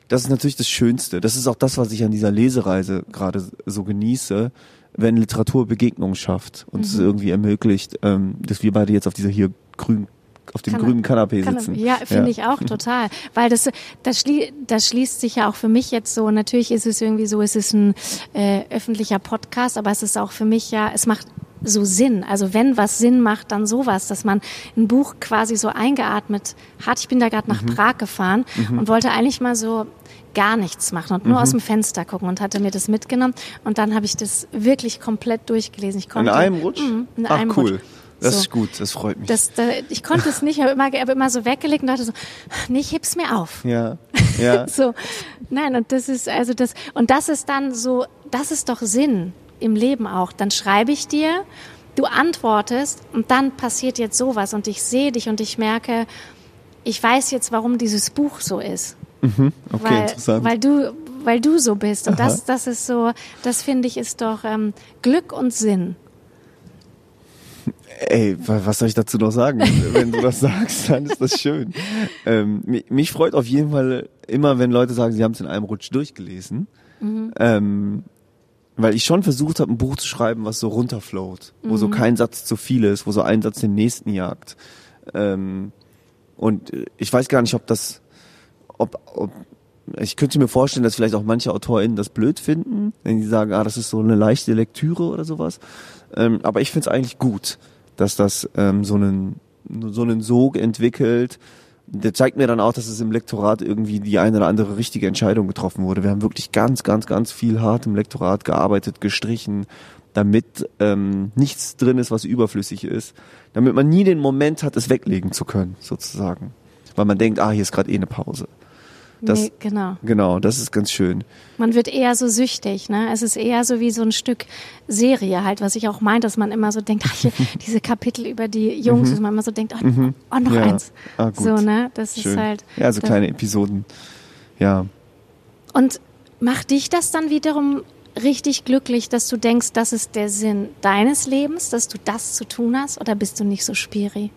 das ist natürlich das Schönste. Das ist auch das, was ich an dieser Lesereise gerade so genieße, wenn Literatur Begegnungen schafft und es irgendwie ermöglicht, ähm, dass wir beide jetzt auf dieser hier grün, auf dem Kann- grünen Kanapee sitzen. Ja, finde ich auch total. Weil das, das, schlie das schließt sich ja auch für mich jetzt so, natürlich ist es irgendwie so, es ist ein äh, öffentlicher Podcast, aber es ist auch für mich ja, es macht so Sinn. Also wenn was Sinn macht, dann sowas, dass man ein Buch quasi so eingeatmet hat. Ich bin da gerade nach Prag gefahren und wollte eigentlich mal so gar nichts machen und nur aus dem Fenster gucken und hatte mir das mitgenommen und dann habe ich das wirklich komplett durchgelesen. Ich In konnte, einem Rutsch? Mhm, in Ach einem cool. Rutsch. Das So. ist gut, das freut mich. Das, da, ich konnte es nicht, ich habe immer, hab immer so weggelegt und dachte so, nee, ich heb's mir auf. ja, ja. So, nein, und das ist also das, und das ist dann so, das ist doch Sinn im Leben auch. Dann schreibe ich dir, du antwortest und dann passiert jetzt sowas und ich sehe dich und ich merke, ich weiß jetzt, warum dieses Buch so ist. Okay, weil, interessant. weil du, weil du so bist. Und das, das ist so, das finde ich ist doch ähm, Glück und Sinn. Ey, wa- was soll ich dazu noch sagen? wenn du das sagst, dann ist das schön. Ähm, mi- mich freut auf jeden Fall immer, wenn Leute sagen, sie haben es in einem Rutsch durchgelesen. Ähm, weil ich schon versucht habe, ein Buch zu schreiben, was so runterflowt, wo so kein Satz zu viel ist, wo so ein Satz den nächsten jagt. Ähm, und ich weiß gar nicht, ob das, ob, ob ich könnte mir vorstellen, dass vielleicht auch manche AutorInnen das blöd finden, wenn sie sagen, ah, das ist so eine leichte Lektüre oder sowas. Ähm, aber ich finde es eigentlich gut, dass das ähm, so einen so einen Sog entwickelt. Der zeigt mir dann auch, dass es im Lektorat irgendwie die eine oder andere richtige Entscheidung getroffen wurde. Wir haben wirklich ganz, ganz, ganz viel hart im Lektorat gearbeitet, gestrichen, damit ähm, nichts drin ist, was überflüssig ist, damit man nie den Moment hat, es weglegen zu können, sozusagen. Weil man denkt, ah, hier ist gerade eh eine Pause. Das, nee, genau. Genau, das ist ganz schön. Man wird eher so süchtig, ne? Es ist eher so wie so ein Stück Serie halt, was ich auch meinte, dass man immer so denkt, ach, hier, diese Kapitel über die Jungs, dass man immer so denkt, oh, oh noch Mhm. Ja. eins. Ah. So, ne? Das Schön. ist halt. ja, so das- kleine Episoden. Ja. Und macht dich das dann wiederum richtig glücklich, dass du denkst, das ist der Sinn deines Lebens, dass du das zu tun hast? Oder bist du nicht so spiri?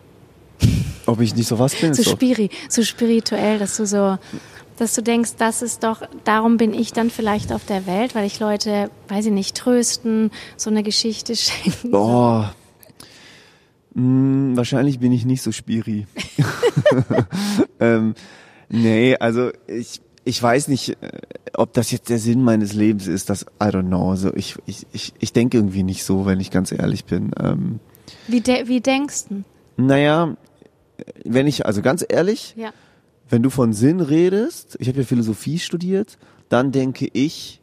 Ob ich nicht so was bin? So spiri, so spirituell, dass du so, dass du denkst, das ist doch, darum bin ich dann vielleicht auf der Welt, weil ich Leute, weiß ich nicht, trösten, so eine Geschichte schenken. Boah. Hm, wahrscheinlich bin ich nicht so spiri. ähm, nee, also ich, ich weiß nicht, äh, ob das jetzt der Sinn meines Lebens ist, das, I don't know. Also ich, ich, ich, ich denke irgendwie nicht so, wenn ich ganz ehrlich bin. Ähm, Wie, de wie denkst du? naja, wenn ich, also ganz ehrlich, Ja. Wenn du von Sinn redest, ich habe ja Philosophie studiert, dann denke ich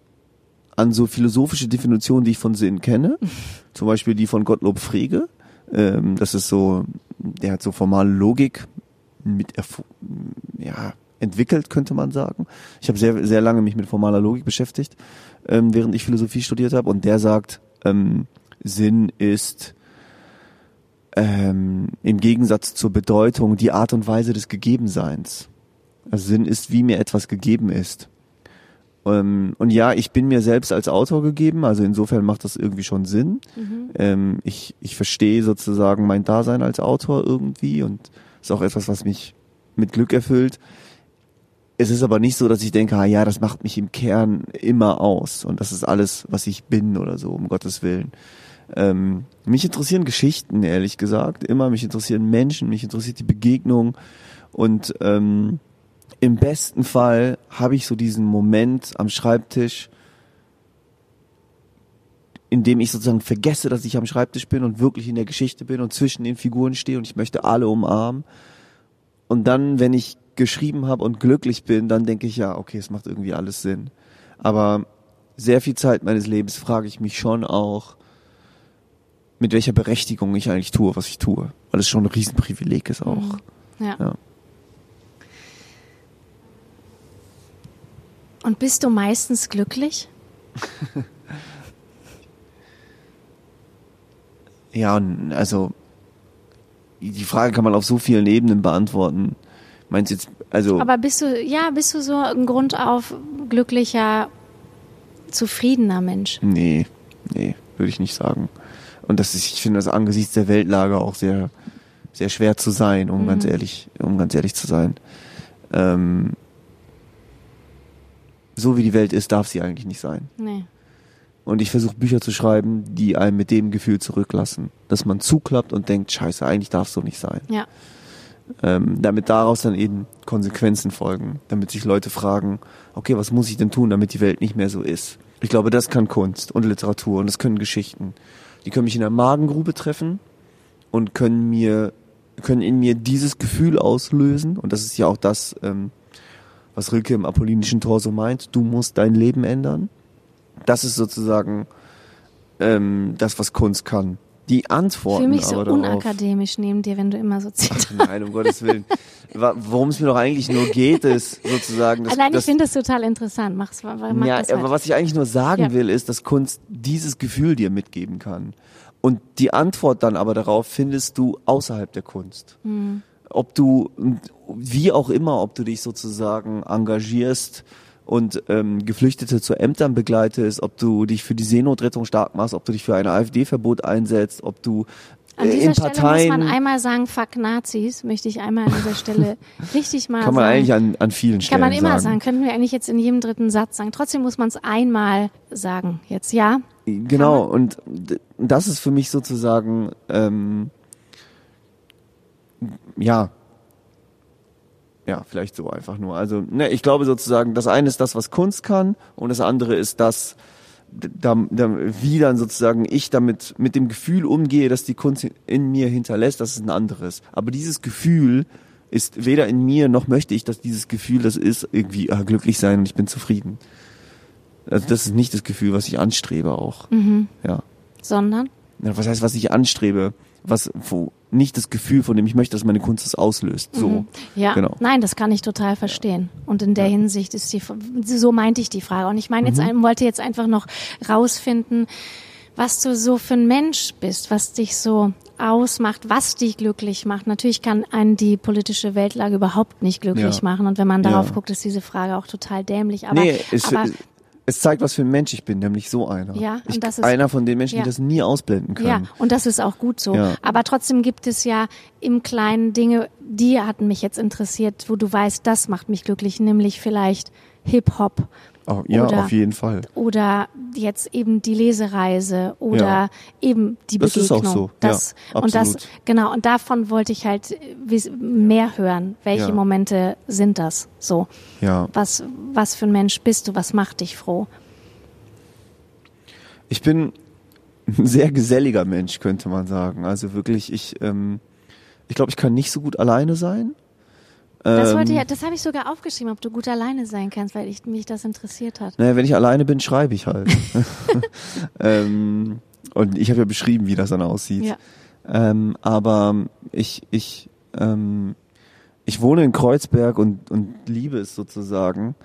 an so philosophische Definitionen, die ich von Sinn kenne. Zum Beispiel die von Gottlob Frege. Ähm, das ist so, der hat so formale Logik mit ja, entwickelt, könnte man sagen. Ich habe sehr, sehr lange mich mit formaler Logik beschäftigt, ähm, während ich Philosophie studiert habe. Und der sagt, ähm, Sinn ist ähm, im Gegensatz zur Bedeutung die Art und Weise des Gegebenseins. Also Sinn ist, wie mir etwas gegeben ist. Ähm, und ja, ich bin mir selbst als Autor gegeben, also insofern macht das irgendwie schon Sinn. Ähm, ich, ich verstehe sozusagen mein Dasein als Autor irgendwie und ist auch etwas, was mich mit Glück erfüllt. Es ist aber nicht so, dass ich denke, ah ja, das macht mich im Kern immer aus und das ist alles, was ich bin oder so, um Gottes Willen. Ähm, mich interessieren Geschichten, ehrlich gesagt, immer. Mich interessieren Menschen, mich interessiert die Begegnung und ähm, im besten Fall habe ich so diesen Moment am Schreibtisch, in dem ich sozusagen vergesse, dass ich am Schreibtisch bin und wirklich in der Geschichte bin und zwischen den Figuren stehe und ich möchte alle umarmen. Und dann, wenn ich geschrieben habe und glücklich bin, dann denke ich ja, okay, es macht irgendwie alles Sinn. Aber sehr viel Zeit meines Lebens frage ich mich schon auch, mit welcher Berechtigung ich eigentlich tue, was ich tue. Weil es schon ein Riesenprivileg ist auch. Mhm. Ja. ja. Und bist du meistens glücklich? ja, also die Frage kann man auf so vielen Ebenen beantworten. Meinst jetzt, also. Aber bist du, ja, bist du so ein Grund auf glücklicher, zufriedener Mensch? Nee, nee, würde ich nicht sagen. Und das ist, ich finde das angesichts der Weltlage auch sehr, sehr schwer zu sein, um mhm. ganz ehrlich, um ganz ehrlich zu sein. Ähm, so wie die Welt ist, darf sie eigentlich nicht sein. Nee. Und ich versuche Bücher zu schreiben, die einem mit dem Gefühl zurücklassen, dass man zuklappt und denkt, scheiße, eigentlich darf es so nicht sein. Ja. Ähm, damit daraus dann eben Konsequenzen folgen, damit sich Leute fragen, okay, was muss ich denn tun, damit die Welt nicht mehr so ist? Ich glaube, das kann Kunst und Literatur und das können Geschichten. Die können mich in der Magengrube treffen und können mir, können in mir dieses Gefühl auslösen. Und das ist ja auch das, ähm, was Rilke im Apollinischen Tor so meint, du musst dein Leben ändern. Das ist sozusagen ähm, das, was Kunst kann. Die Antworten. Für mich so darauf, unakademisch neben dir, wenn du immer so zitierst. Nein, um Gottes Willen. Worum es mir doch eigentlich nur geht, ist sozusagen. Dass, Nein, ich finde das total interessant. Mach's, mach ja, das aber was ich eigentlich nur sagen ja. will, ist, dass Kunst dieses Gefühl dir mitgeben kann. Und die Antwort dann aber darauf findest du außerhalb der Kunst. Mhm ob du, wie auch immer, ob du dich sozusagen engagierst und ähm, Geflüchtete zu Ämtern begleitest, ob du dich für die Seenotrettung stark machst, ob du dich für ein AfD-Verbot einsetzt, ob du an äh, dieser in Stelle Parteien, muss man einmal sagen, fuck Nazis, möchte ich einmal an dieser Stelle richtig mal Kann man sagen. eigentlich an, an vielen Stellen sagen. Kann man immer sagen. sagen, könnten wir eigentlich jetzt in jedem dritten Satz sagen. Trotzdem muss man es einmal sagen. Jetzt, ja? Genau, und das ist für mich sozusagen ähm, ja, ja, vielleicht so einfach nur. Also, ne, ich glaube sozusagen, das eine ist das, was Kunst kann, und das andere ist das, da, da, wie dann sozusagen ich damit mit dem Gefühl umgehe, dass die Kunst in mir hinterlässt, das ist ein anderes. Aber dieses Gefühl ist weder in mir noch möchte ich, dass dieses Gefühl das ist irgendwie ah, glücklich sein und ich bin zufrieden. Also das ist nicht das Gefühl, was ich anstrebe auch. Mhm. Ja. Sondern? Ja, was heißt, was ich anstrebe? Was, wo, nicht das Gefühl, von dem ich möchte, dass meine Kunst das auslöst. So. Mhm. Ja, genau. nein, das kann ich total verstehen. Und in der ja. Hinsicht ist die, so meinte ich die Frage. Und ich meine jetzt, mhm. wollte jetzt einfach noch rausfinden, was du so für ein Mensch bist, was dich so ausmacht, was dich glücklich macht. Natürlich kann einen die politische Weltlage überhaupt nicht glücklich ja. machen. Und wenn man darauf guckt, ist diese Frage auch total dämlich. Aber, nee, es, aber es zeigt, was für ein Mensch ich bin, nämlich so einer. Ja, ich, das ist, einer von den Menschen, ja. die das nie ausblenden können. Ja, und das ist auch gut so. Ja. Aber trotzdem gibt es ja im Kleinen Dinge, die hatten mich jetzt interessiert, wo du weißt, das macht mich glücklich, nämlich vielleicht Hip-Hop Oh, ja, oder, auf jeden Fall. Oder jetzt eben die Lesereise oder ja. eben die Begegnung. Das ist auch so. Das, ja, und das, genau, und davon wollte ich halt mehr hören. Welche. Momente sind das so? Ja. Was, was für ein Mensch bist du? Was macht dich froh? Ich bin ein sehr geselliger Mensch, könnte man sagen. Also wirklich, ich, ähm, ich glaube, ich kann nicht so gut alleine sein. Das, wollte ja, ähm, das habe ich sogar aufgeschrieben, ob du gut alleine sein kannst, weil ich, mich das interessiert hat. Naja, wenn ich alleine bin, schreibe ich halt. ähm, und ich habe ja beschrieben, wie das dann aussieht. Ja. Ähm, aber ich, ich, ähm, ich wohne in Kreuzberg und, und liebe es sozusagen,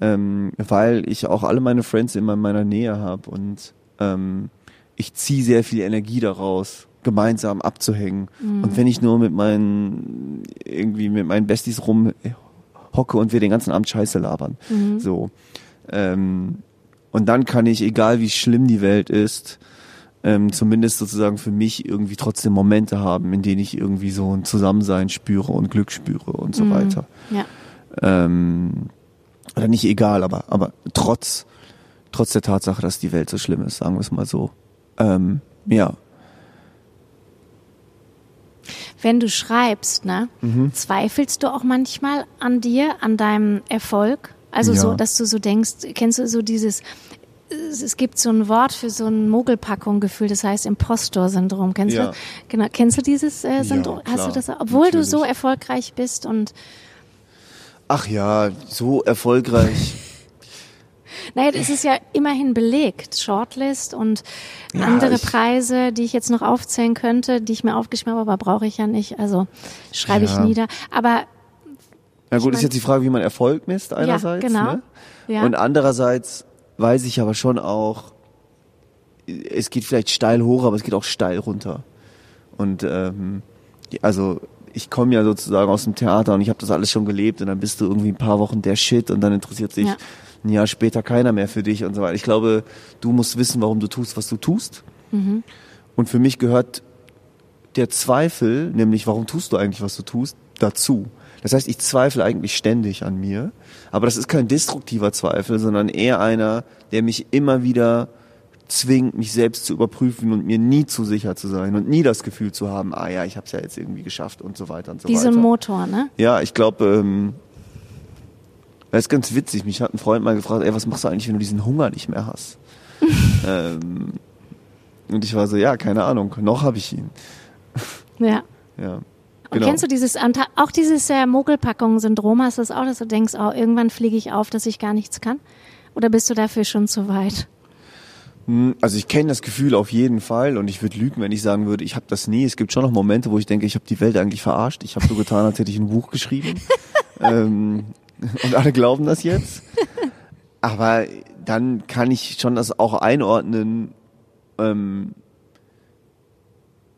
ähm, weil ich auch alle meine Friends immer in meiner Nähe habe und ähm, ich ziehe sehr viel Energie daraus gemeinsam abzuhängen. Mhm. Und wenn ich nur mit meinen, irgendwie mit meinen Besties rum hocke und wir den ganzen Abend Scheiße labern. Mhm. So. Ähm, und dann kann ich, egal wie schlimm die Welt ist, ähm, zumindest sozusagen für mich irgendwie trotzdem Momente haben, in denen ich irgendwie so ein Zusammensein spüre und Glück spüre und so mhm. weiter. Ja. Ähm, oder nicht egal, aber, aber trotz, trotz der Tatsache, dass die Welt so schlimm ist, sagen wir es mal so. Ähm, ja. Wenn du schreibst, ne, Mhm. zweifelst du auch manchmal an dir, an deinem Erfolg? Also Ja. so, dass du so denkst, kennst du so dieses, es gibt so ein Wort für so ein Mogelpackung-Gefühl, das heißt Impostor-Syndrom. Kennst Ja. du? Genau. Kennst du dieses äh, Syndrom? Hast klar, du das? Obwohl du so natürlich. erfolgreich bist und Ach ja, so erfolgreich. Naja, das ist ja immerhin belegt. Shortlist und Ja, andere ich- Preise, die ich jetzt noch aufzählen könnte, die ich mir aufgeschrieben habe, aber brauche ich ja nicht. Also schreibe ich Ja. nieder. Aber Na gut, Ich ist mein- jetzt die Frage, wie man Erfolg misst einerseits. genau. Ne? Ja. Und andererseits weiß ich aber schon auch, es geht vielleicht steil hoch, aber es geht auch steil runter. Und ähm, also ich komme ja sozusagen aus dem Theater und ich habe das alles schon gelebt und dann bist du irgendwie ein paar Wochen der Shit und dann interessiert sich Ja. Ein Jahr später keiner mehr für dich und so weiter. Ich glaube, du musst wissen, warum du tust, was du tust. Mhm. Und für mich gehört der Zweifel, nämlich warum tust du eigentlich, was du tust, dazu. Das heißt, ich zweifle eigentlich ständig an mir, aber das ist kein destruktiver Zweifel, sondern eher einer, der mich immer wieder zwingt, mich selbst zu überprüfen und mir nie zu sicher zu sein und nie das Gefühl zu haben, ah ja, ich habe es ja jetzt irgendwie geschafft und so weiter und so wie so weiter. ein Motor, ne? Ja, ich glaube, ähm, das ist ganz witzig. Mich hat ein Freund mal gefragt, ey, was machst du eigentlich, wenn du diesen Hunger nicht mehr hast? ähm, und ich war so, ja, keine Ahnung, noch habe ich ihn. Ja. Ja. Und kennst du dieses, auch dieses äh, Mogelpackung-Syndrom, hast du das auch, dass du denkst, oh, irgendwann fliege ich auf, dass ich gar nichts kann? Oder bist du dafür schon zu weit? Hm, Also ich kenne das Gefühl auf jeden Fall und ich würde lügen, wenn ich sagen würde, ich habe das nie. Es gibt schon noch Momente, wo ich denke, ich habe die Welt eigentlich verarscht. Ich habe so getan, als hätte ich ein Buch geschrieben. ähm, und alle glauben das jetzt. Aber dann kann ich schon das auch einordnen ähm,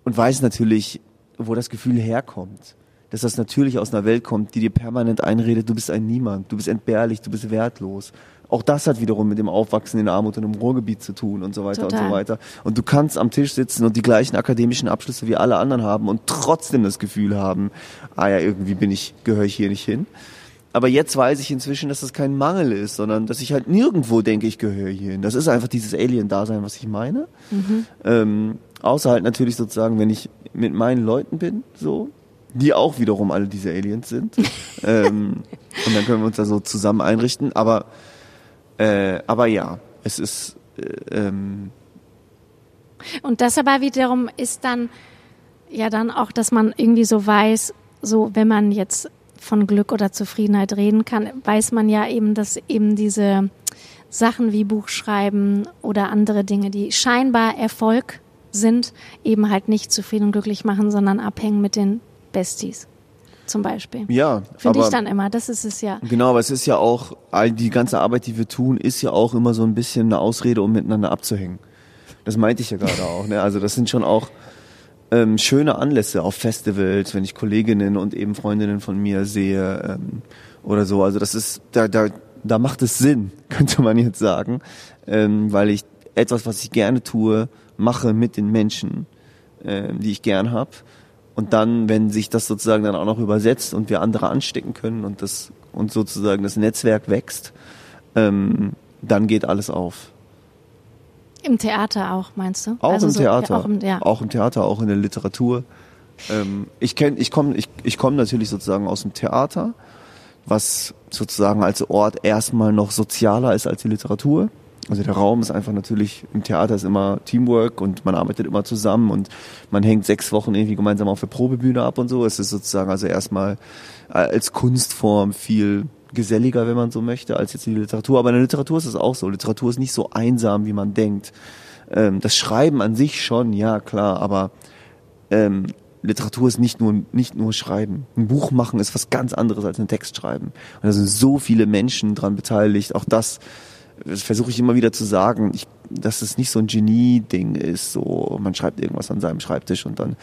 und weiß natürlich, wo das Gefühl herkommt. Dass das natürlich aus einer Welt kommt, die dir permanent einredet, du bist ein Niemand, du bist entbehrlich, du bist wertlos. Auch das hat wiederum mit dem Aufwachsen in Armut und im Ruhrgebiet zu tun und so weiter und Total. so weiter. Und du kannst am Tisch sitzen und die gleichen akademischen Abschlüsse wie alle anderen haben und trotzdem das Gefühl haben, ah ja, irgendwie bin ich, gehöre ich hier nicht hin. Aber jetzt weiß ich inzwischen, dass das kein Mangel ist, sondern dass ich halt nirgendwo denke, ich gehöre hierhin. Das ist einfach dieses Alien-Dasein, was ich meine. Ähm, außer halt natürlich sozusagen, wenn ich mit meinen Leuten bin, so, die auch wiederum alle diese Aliens sind. ähm, und dann können wir uns da so zusammen einrichten. Aber, äh, aber ja, es ist, äh, ähm, Und das aber wiederum ist dann ja dann auch, dass man irgendwie so weiß, so wenn man jetzt von Glück oder Zufriedenheit reden kann, weiß man ja eben, dass eben diese Sachen wie Buchschreiben oder andere Dinge, die scheinbar Erfolg sind, eben halt nicht zufrieden und glücklich machen, sondern abhängen mit den Besties zum Beispiel. ja. Finde ich dann immer, das ist es ja. Genau, aber es ist ja auch, all die ganze Arbeit, die wir tun, ist ja auch immer so ein bisschen eine Ausrede, um miteinander abzuhängen. Das meinte ich ja gerade auch. Ne? Also das sind schon auch ähm, schöne Anlässe auf Festivals, wenn ich Kolleginnen und eben Freundinnen von mir sehe ähm, oder so. Also das ist, da, da, da macht es Sinn, könnte man jetzt sagen, ähm, weil ich etwas, was ich gerne tue, mache mit den Menschen, ähm, die ich gern habe. Und dann, wenn sich das sozusagen dann auch noch übersetzt und wir andere anstecken können und das und sozusagen das Netzwerk wächst, ähm, dann geht alles auf. Im Theater auch, meinst du? Auch Also im so- Theater, auch im, ja. auch im Theater, auch in der Literatur. Ähm, ich kenn, ich komme, ich, ich komme natürlich sozusagen aus dem Theater, was sozusagen als Ort erstmal noch sozialer ist als die Literatur. Also der Raum ist einfach natürlich, im Theater ist immer Teamwork und man arbeitet immer zusammen und man hängt sechs Wochen irgendwie gemeinsam auf der Probebühne ab und so. Es ist sozusagen also erstmal äh, als Kunstform viel geselliger, wenn man so möchte, als jetzt die Literatur. Aber in der Literatur ist es auch so. Literatur ist nicht so einsam, wie man denkt. Ähm, das Schreiben an sich schon, ja klar, aber ähm, Literatur ist nicht nur nicht nur Schreiben. Ein Buch machen ist was ganz anderes als einen Text schreiben. Und da sind so viele Menschen dran beteiligt. Auch das, das versuche ich immer wieder zu sagen, ich, dass es nicht so ein Genie-Ding ist. So, man schreibt irgendwas an seinem Schreibtisch und dann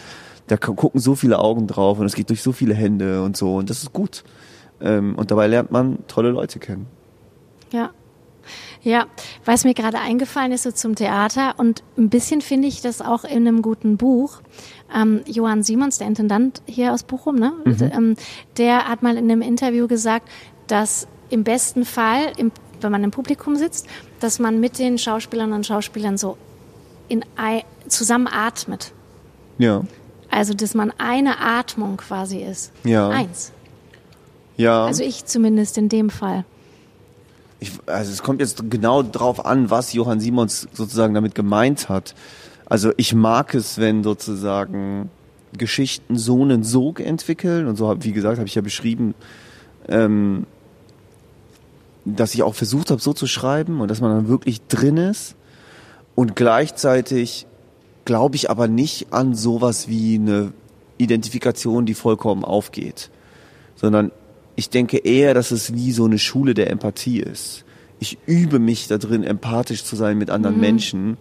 da gu- gucken so viele Augen drauf und es geht durch so viele Hände und so und das ist gut. Ähm, und dabei lernt man tolle Leute kennen. Ja. Ja, was mir gerade eingefallen ist so zum Theater und ein bisschen finde ich das auch in einem guten Buch. Ähm, Johann Simons, der Intendant hier aus Bochum, ne? Ähm, der hat mal in einem Interview gesagt, dass im besten Fall, im, wenn man im Publikum sitzt, dass man mit den Schauspielern und Schauspielern so in zusammen atmet. Ja. Also, dass man eine Atmung quasi ist. Ja. Eins. Ja. Also ich zumindest in dem Fall. Ich, also es kommt jetzt genau drauf an, was Johann Simons sozusagen damit gemeint hat. Also ich mag es, wenn sozusagen Geschichten so einen Sog entwickeln und so wie gesagt, habe ich ja beschrieben, ähm, dass ich auch versucht habe, so zu schreiben und dass man dann wirklich drin ist und gleichzeitig glaube ich aber nicht an sowas wie eine Identifikation, die vollkommen aufgeht, sondern ich denke eher, dass es wie so eine Schule der Empathie ist. Ich übe mich da drin, empathisch zu sein mit anderen Mhm. Menschen,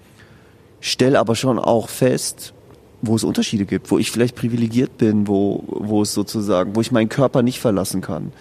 stell aber schon auch fest, wo es Unterschiede gibt, wo ich vielleicht privilegiert bin, wo, wo es sozusagen, wo ich meinen Körper nicht verlassen kann.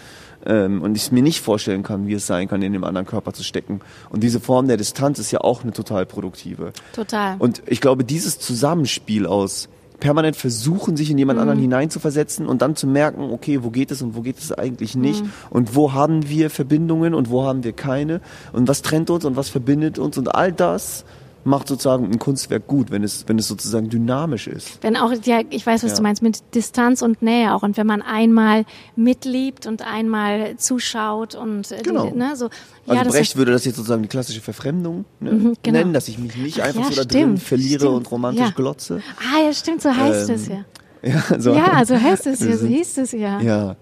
Ähm, und ich mir nicht vorstellen kann, wie es sein kann, in dem anderen Körper zu stecken. Und diese Form der Distanz ist ja auch eine total produktive. Total. Und ich glaube, dieses Zusammenspiel aus permanent versuchen, sich in jemand anderen hineinzuversetzen und dann zu merken, okay, wo geht es und wo geht es eigentlich nicht? Und wo haben wir Verbindungen und wo haben wir keine? Und was trennt uns und was verbindet uns? Und all das macht sozusagen ein Kunstwerk gut, wenn es, wenn es sozusagen dynamisch ist. Wenn auch, ja, ich weiß, was Ja. du meinst, mit Distanz und Nähe auch. Und wenn man einmal mitliebt und einmal zuschaut und äh, Genau. die, ne, so. Also ja, Brecht würde das jetzt sozusagen die klassische Verfremdung ne, Mhm, genau. nennen, dass ich mich nicht Ach einfach ja, so da drin stimmt, verliere stimmt. und romantisch glotze. ah, ja, stimmt, so heißt Ähm, es ja. Ja, so, Ja, so heißt es ja, so hieß es ja. ja.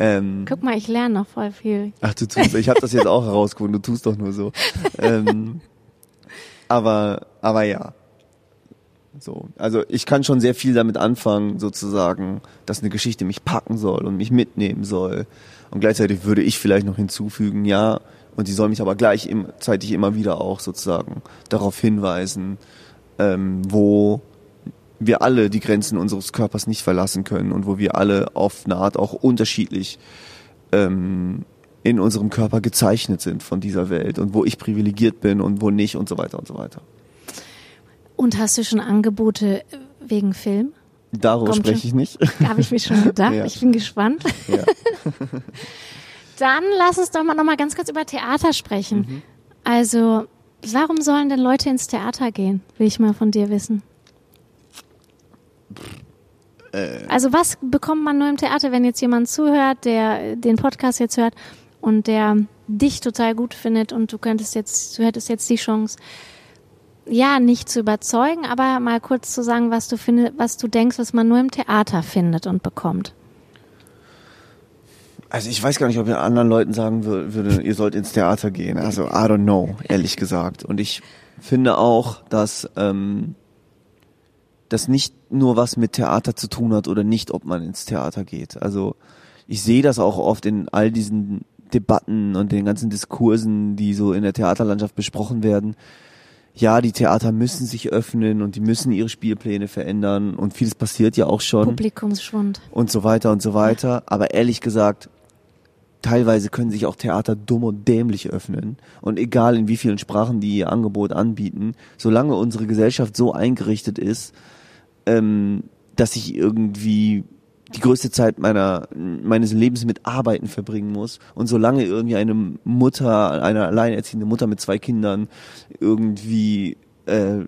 Ähm, Guck mal, ich lerne noch voll viel. Ach, du tust, ich habe das jetzt auch herausgefunden, du tust doch nur so. ähm, aber, aber ja. So, also ich kann schon sehr viel damit anfangen, sozusagen, dass eine Geschichte mich packen soll und mich mitnehmen soll. Und gleichzeitig würde ich vielleicht noch hinzufügen, ja, und sie soll mich aber gleichzeitig immer wieder auch sozusagen darauf hinweisen, ähm, wo wir alle die Grenzen unseres Körpers nicht verlassen können und wo wir alle auf eine Art auch unterschiedlich ähm, in unserem Körper gezeichnet sind von dieser Welt und wo ich privilegiert bin und wo nicht und so weiter und so weiter. Und hast du schon Angebote wegen Film? Darüber Kommt spreche schon. ich nicht. Habe ich mir schon gedacht. Ja. Ich bin gespannt. ja. Dann lass uns doch mal noch mal ganz kurz über Theater sprechen. Mhm. Also, warum sollen denn Leute ins Theater gehen? Will ich mal von dir wissen. Äh. Also, was bekommt man nur im Theater, wenn jetzt jemand zuhört, der den Podcast jetzt hört und der dich total gut findet und du könntest jetzt, du hättest jetzt die Chance, ja, nicht zu überzeugen, aber mal kurz zu sagen, was du findest, was du denkst, was man nur im Theater findet und bekommt. Also ich weiß gar nicht, ob ich anderen Leuten sagen wür- würde, ihr sollt ins Theater gehen. Also I don't know, ehrlich gesagt. Und ich finde auch, dass ähm, das nicht nur was mit Theater zu tun hat oder nicht, ob man ins Theater geht. Also ich sehe das auch oft in all diesen Debatten und den ganzen Diskursen, die so in der Theaterlandschaft besprochen werden. Ja, die Theater müssen sich öffnen und die müssen ihre Spielpläne verändern und vieles passiert ja auch schon Publikumsschwund. und so weiter und so weiter. Aber ehrlich gesagt, teilweise können sich auch Theater dumm und dämlich öffnen. Und egal in wie vielen Sprachen die ihr Angebot anbieten, solange unsere Gesellschaft so eingerichtet ist, ähm, dass ich irgendwie die größte Zeit meiner meines Lebens mit Arbeiten verbringen muss und solange irgendwie eine Mutter, eine alleinerziehende Mutter mit zwei Kindern irgendwie äh,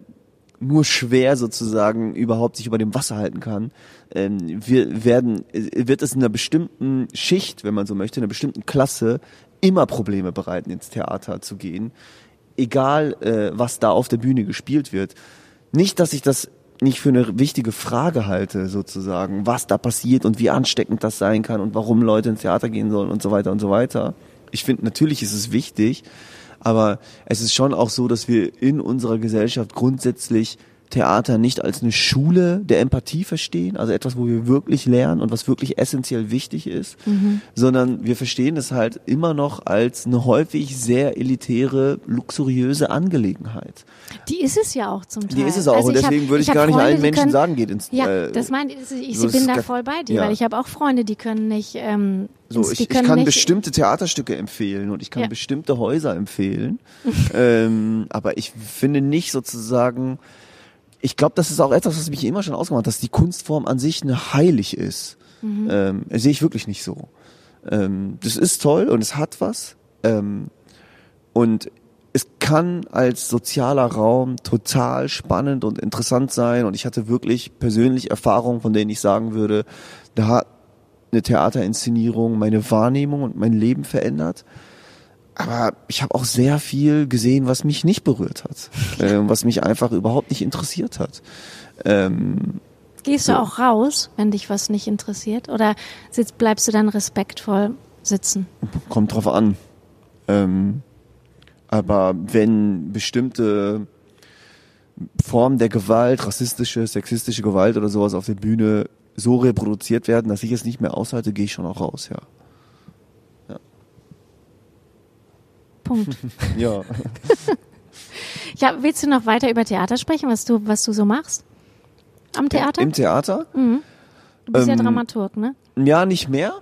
nur schwer sozusagen überhaupt sich über dem Wasser halten kann, ähm, wir werden, wird es in einer bestimmten Schicht, wenn man so möchte, in einer bestimmten Klasse immer Probleme bereiten, ins Theater zu gehen, egal äh, was da auf der Bühne gespielt wird. Nicht, dass ich das nicht für eine wichtige Frage halte, sozusagen, was da passiert und wie ansteckend das sein kann und warum Leute ins Theater gehen sollen und so weiter und so weiter. Ich finde, natürlich ist es wichtig, aber es ist schon auch so, dass wir in unserer Gesellschaft grundsätzlich Theater nicht als eine Schule der Empathie verstehen, also etwas, wo wir wirklich lernen und was wirklich essentiell wichtig ist, sondern wir verstehen es halt immer noch als eine häufig sehr elitäre, luxuriöse Angelegenheit. Die ist es ja auch zum Teil. Die ist es auch Also und ich hab- deswegen würde ich, hab gar nicht Freunde, allen Menschen können, sagen, geht ins Ja, äh, das meine ich. Ich so bin da voll bei dir, ja. weil ich habe auch Freunde, die können nicht. Ähm, So, ich, ich kann bestimmte Theaterstücke empfehlen und ich kann Ja. bestimmte Häuser empfehlen. ähm, aber ich finde nicht sozusagen, ich glaube, das ist auch etwas, was mich immer schon ausgemacht hat, dass die Kunstform an sich eine heilig ist. Mhm. Ähm, sehe ich wirklich nicht so. Ähm, das ist toll und es hat was. Ähm, und es kann als sozialer Raum total spannend und interessant sein und ich hatte wirklich persönlich Erfahrungen, von denen ich sagen würde, da hat eine Theaterinszenierung meine Wahrnehmung und mein Leben verändert. Aber ich habe auch sehr viel gesehen, was mich nicht berührt hat, äh, was mich einfach überhaupt nicht interessiert hat. Ähm, Gehst so. du auch raus, wenn dich was nicht interessiert? Oder sitzt, bleibst du dann respektvoll sitzen? Kommt drauf an. Ähm, aber wenn bestimmte Formen der Gewalt, rassistische, sexistische Gewalt oder sowas auf der Bühne so reproduziert werden, dass ich es nicht mehr aushalte, gehe ich schon auch raus, ja. Punkt. ja. ja, willst du noch weiter über Theater sprechen, was du, was du so machst? Am Theater? Im Theater? Mhm. Du bist ähm, ja Dramaturg, ne? Ja, nicht mehr.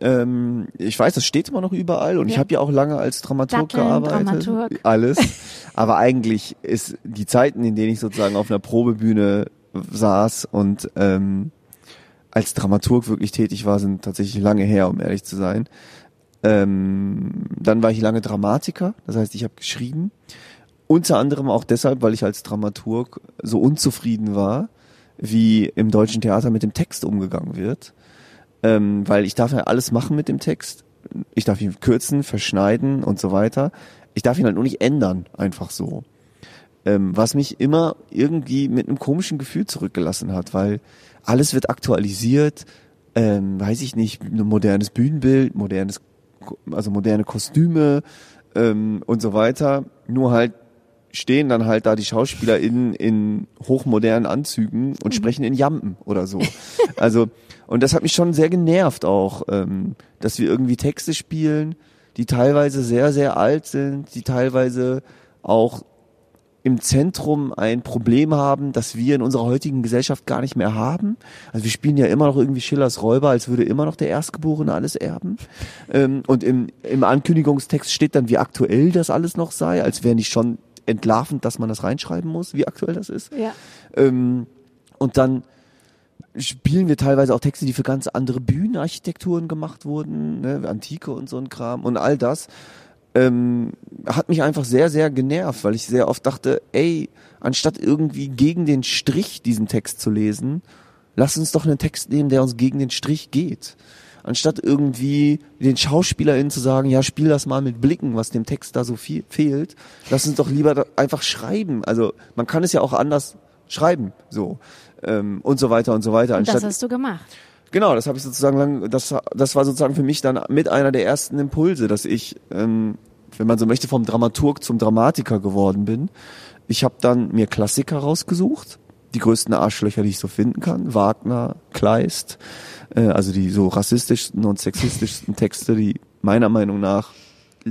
Ähm, ich weiß, das steht immer noch überall und ja. ich habe ja auch lange als Dramaturg Datteln, gearbeitet. Dramaturg. Alles. Aber eigentlich ist die Zeiten, in denen ich sozusagen auf einer Probebühne saß und ähm, als Dramaturg wirklich tätig war, sind tatsächlich lange her, um ehrlich zu sein. Ähm, dann war ich lange Dramatiker, das heißt, ich habe geschrieben. Unter anderem auch deshalb, weil ich als Dramaturg so unzufrieden war, wie im deutschen Theater mit dem Text umgegangen wird ähm, weil ich darf ja alles machen mit dem Text. Ich darf ihn kürzen, verschneiden und so weiter. Ich darf ihn halt nur nicht ändern, einfach so. Ähm, was mich immer irgendwie mit einem komischen Gefühl zurückgelassen hat, weil alles wird aktualisiert, ähm, weiß ich nicht, ein modernes Bühnenbild, modernes, also moderne Kostüme ähm, und so weiter. Nur halt stehen dann halt da die SchauspielerInnen in hochmodernen Anzügen und mhm. sprechen in Jampen oder so. Also, und das hat mich schon sehr genervt auch, ähm, dass wir irgendwie Texte spielen, die teilweise sehr, sehr alt sind, die teilweise auch im Zentrum ein Problem haben, das wir in unserer heutigen Gesellschaft gar nicht mehr haben. Also wir spielen ja immer noch irgendwie Schillers Räuber, als würde immer noch der Erstgeborene alles erben. Ähm, und im, im Ankündigungstext steht dann, wie aktuell das alles noch sei, als wäre nicht schon entlarvend, dass man das reinschreiben muss, wie aktuell das ist. Ja. Ähm, und dann spielen wir teilweise auch Texte, die für ganz andere Bühnenarchitekturen gemacht wurden, ne, Antike und so ein Kram und all das. Ähm, hat mich einfach sehr, sehr genervt, weil ich sehr oft dachte, ey, anstatt irgendwie gegen den Strich diesen Text zu lesen, lass uns doch einen Text nehmen, der uns gegen den Strich geht anstatt irgendwie den SchauspielerInnen zu sagen, ja, spiel das mal mit Blicken, was dem Text da so viel fehlt, lass uns doch lieber einfach schreiben. Also man kann es ja auch anders schreiben, so ähm, und so weiter und so weiter. Und das hast du gemacht. Genau, das habe ich sozusagen, das, das war sozusagen für mich dann mit einer der ersten Impulse, dass ich, ähm, wenn man so möchte, vom Dramaturg zum Dramatiker geworden bin. Ich habe dann mir Klassiker rausgesucht, die größten Arschlöcher, die ich so finden kann, Wagner, Kleist, äh, also die so rassistischsten und sexistischsten Texte, die meiner Meinung nach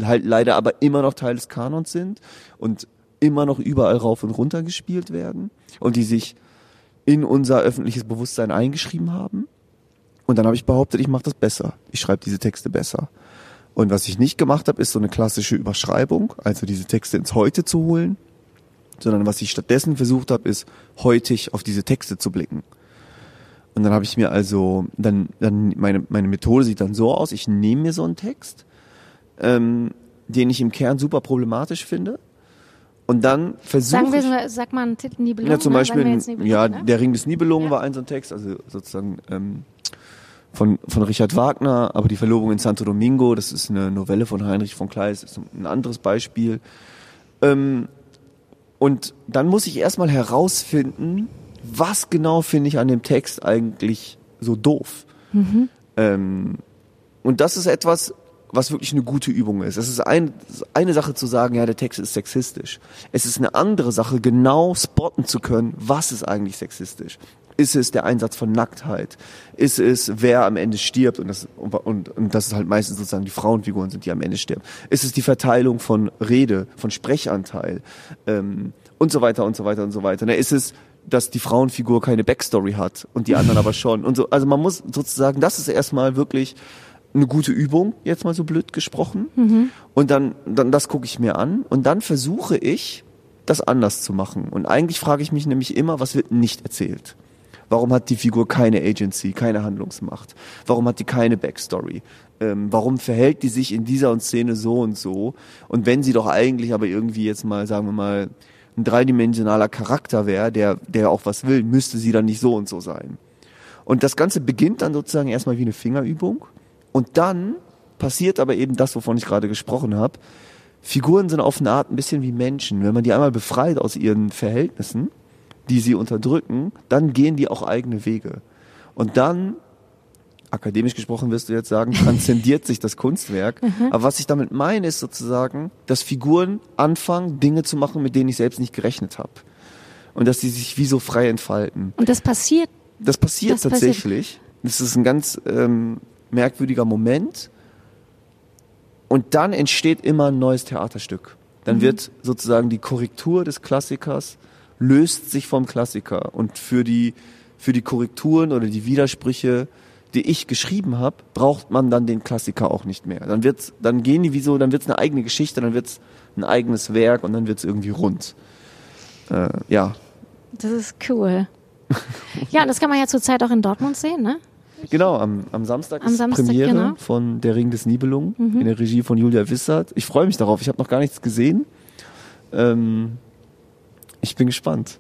halt leider aber immer noch Teil des Kanons sind und immer noch überall rauf und runter gespielt werden und die sich in unser öffentliches Bewusstsein eingeschrieben haben. Und dann habe ich behauptet, ich mache das besser. Ich schreibe diese Texte besser. Und was ich nicht gemacht habe, ist so eine klassische Überschreibung, also diese Texte ins Heute zu holen, sondern was ich stattdessen versucht habe, ist heutig auf diese Texte zu blicken. Und dann habe ich mir also, dann, dann meine, meine Methode sieht dann so aus, ich nehme mir so einen Text, ähm, den ich im Kern super problematisch finde. Und dann versuche Sagen wir, sag mal einen Titel Nibelungen. Ja, zum? Beispiel, Nibelungen, ja, ne? der Ring des Nibelungen ja. war ein so ein Text, also sozusagen ähm, von, von Richard Wagner, aber die Verlobung in Santo Domingo, das ist eine Novelle von Heinrich von Kleist, ist ein anderes Beispiel. Ähm, und dann muss ich erstmal herausfinden, was genau finde ich an dem Text eigentlich so doof. Mhm. Ähm, und das ist etwas, was wirklich eine gute Übung ist. Es ist ein, eine Sache zu sagen, ja, der Text ist sexistisch. Es ist eine andere Sache, genau spotten zu können, was ist eigentlich sexistisch. Ist es der Einsatz von Nacktheit? Ist es, wer am Ende stirbt? Und das, und, und, und das ist halt meistens sozusagen die Frauenfiguren sind, die am Ende sterben. Ist es die Verteilung von Rede, von Sprechanteil? Ähm, und so weiter und so weiter und so weiter. Ne? Ist es dass die Frauenfigur keine Backstory hat und die anderen aber schon. Und so, also man muss sozusagen, das ist erstmal wirklich eine gute Übung, jetzt mal so blöd gesprochen. Mhm. Und dann, dann das gucke ich mir an und dann versuche ich, das anders zu machen. Und eigentlich frage ich mich nämlich immer, was wird nicht erzählt? Warum hat die Figur keine Agency, keine Handlungsmacht? Warum hat die keine Backstory? Ähm, warum verhält die sich in dieser Szene so und so? Und wenn sie doch eigentlich aber irgendwie jetzt mal, sagen wir mal, ein dreidimensionaler Charakter wäre, der, der auch was will, müsste sie dann nicht so und so sein. Und das Ganze beginnt dann sozusagen erstmal wie eine Fingerübung. Und dann passiert aber eben das, wovon ich gerade gesprochen habe. Figuren sind auf eine Art ein bisschen wie Menschen. Wenn man die einmal befreit aus ihren Verhältnissen, die sie unterdrücken, dann gehen die auch eigene Wege. Und dann, akademisch gesprochen wirst du jetzt sagen, transzendiert sich das Kunstwerk. Mhm. Aber was ich damit meine, ist sozusagen, dass Figuren anfangen, Dinge zu machen, mit denen ich selbst nicht gerechnet habe. Und dass sie sich wie so frei entfalten. Und das passiert? Das passiert das tatsächlich. Passiert. Das ist ein ganz ähm, merkwürdiger Moment. Und dann entsteht immer ein neues Theaterstück. Dann mhm. wird sozusagen die Korrektur des Klassikers löst sich vom Klassiker und für die für die Korrekturen oder die Widersprüche, die ich geschrieben habe, braucht man dann den Klassiker auch nicht mehr. Dann wird's, dann gehen die wie so, dann wird's eine eigene Geschichte, dann wird's ein eigenes Werk und dann wird's irgendwie rund. Äh, ja. Das ist cool. ja, das kann man ja zurzeit auch in Dortmund sehen, ne? Genau, am, am Samstag am ist Samstag, Premiere genau. von Der Ring des Nibelungen mhm. in der Regie von Julia Wissert. Ich freue mich darauf. Ich habe noch gar nichts gesehen. Ähm, ich bin gespannt.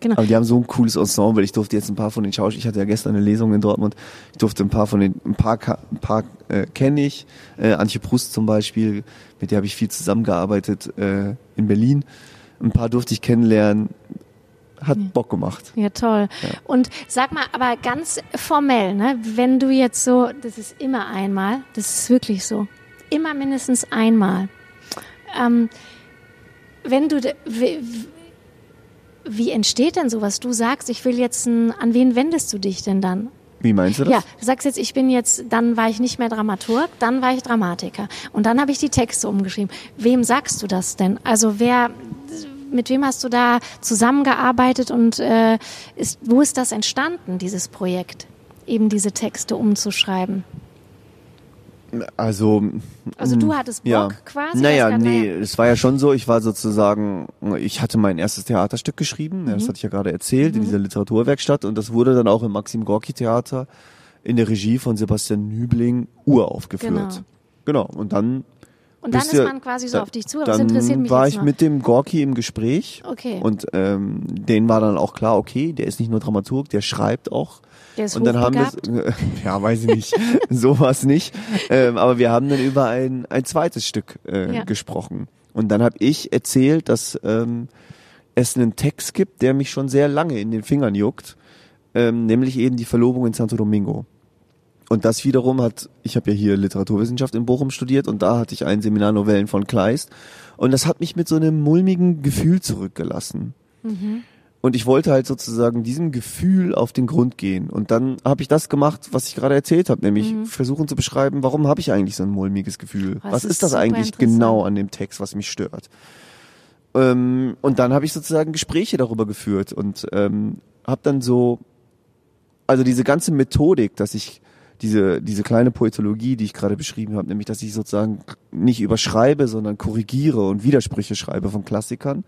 Genau. Aber die haben so ein cooles Ensemble. Ich durfte jetzt ein paar von den Schauspielern, ich hatte ja gestern eine Lesung in Dortmund, ich durfte ein paar von den, ein paar, ein paar äh, kenne ich. Äh, Antje Prust zum Beispiel, mit der habe ich viel zusammengearbeitet äh, in Berlin. Ein paar durfte ich kennenlernen hat Bock gemacht. Ja, toll. Ja. Und sag mal, aber ganz formell, ne, wenn du jetzt so, das ist immer einmal, das ist wirklich so, immer mindestens einmal. Ähm, wenn du, wie, entsteht denn sowas? Du sagst, ich will jetzt, ein, an wen wendest du dich denn dann? Wie meinst du das? Ja, du sagst jetzt, ich bin jetzt, dann war ich nicht mehr Dramaturg, dann war ich Dramatiker. Und dann habe ich die Texte umgeschrieben. Wem sagst du das denn? Also wer, mit wem hast du da zusammengearbeitet und äh, ist, wo ist das entstanden, dieses Projekt, eben diese Texte umzuschreiben? Also, also du hattest Bock ja. quasi? Naja, nee, es war ja schon so, ich war sozusagen, ich hatte mein erstes Theaterstück geschrieben, mhm. das hatte ich ja gerade erzählt, mhm. in dieser Literaturwerkstatt und das wurde dann auch im Maxim Gorki Theater in der Regie von Sebastian Nübling uraufgeführt. Genau. genau. Und dann und dann ist ja, man quasi so auf dich zu, aber das interessiert mich war ich noch. mit dem Gorki im Gespräch. Okay. Und ähm, denen war dann auch klar, okay, der ist nicht nur Dramaturg, der schreibt auch. Der ist und dann haben wir, ja, weiß ich nicht, sowas nicht. Ähm, aber wir haben dann über ein, ein zweites Stück äh, ja. gesprochen. Und dann habe ich erzählt, dass ähm, es einen Text gibt, der mich schon sehr lange in den Fingern juckt, ähm, nämlich eben die Verlobung in Santo Domingo. Und das wiederum hat, ich habe ja hier Literaturwissenschaft in Bochum studiert und da hatte ich ein Seminar Novellen von Kleist. Und das hat mich mit so einem mulmigen Gefühl zurückgelassen. Mhm. Und ich wollte halt sozusagen diesem Gefühl auf den Grund gehen. Und dann habe ich das gemacht, was ich gerade erzählt habe, nämlich mhm. versuchen zu beschreiben, warum habe ich eigentlich so ein mulmiges Gefühl? Das was ist, ist das eigentlich genau an dem Text, was mich stört? Ähm, und dann habe ich sozusagen Gespräche darüber geführt und ähm, habe dann so, also diese ganze Methodik, dass ich diese, diese kleine Poetologie, die ich gerade beschrieben habe, nämlich dass ich sozusagen nicht überschreibe, sondern korrigiere und Widersprüche schreibe von Klassikern.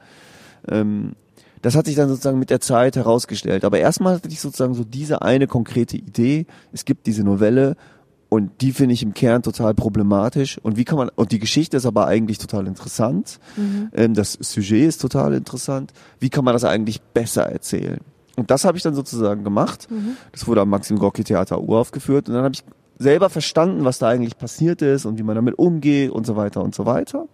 Ähm, das hat sich dann sozusagen mit der Zeit herausgestellt. Aber erstmal hatte ich sozusagen so diese eine konkrete Idee. Es gibt diese Novelle und die finde ich im Kern total problematisch. Und wie kann man, und die Geschichte ist aber eigentlich total interessant. Mhm. Ähm, das Sujet ist total interessant. Wie kann man das eigentlich besser erzählen? Und das habe ich dann sozusagen gemacht. Mhm. Das wurde am Maxim Gorki Theater uraufgeführt. Und dann habe ich selber verstanden, was da eigentlich passiert ist und wie man damit umgeht und so weiter und so weiter.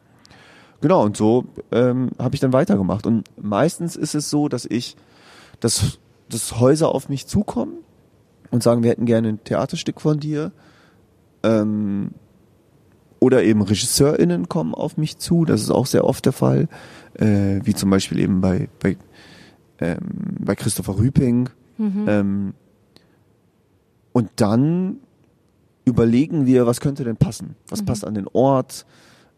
Genau, und so ähm, habe ich dann weitergemacht. Und meistens ist es so, dass ich, dass, dass Häuser auf mich zukommen und sagen, wir hätten gerne ein Theaterstück von dir. Ähm, oder eben RegisseurInnen kommen auf mich zu, das ist auch sehr oft der Fall, äh, wie zum Beispiel eben bei, bei ähm, bei Christopher Rüping. Mhm. Ähm, und dann überlegen wir, was könnte denn passen? Was mhm. passt an den Ort?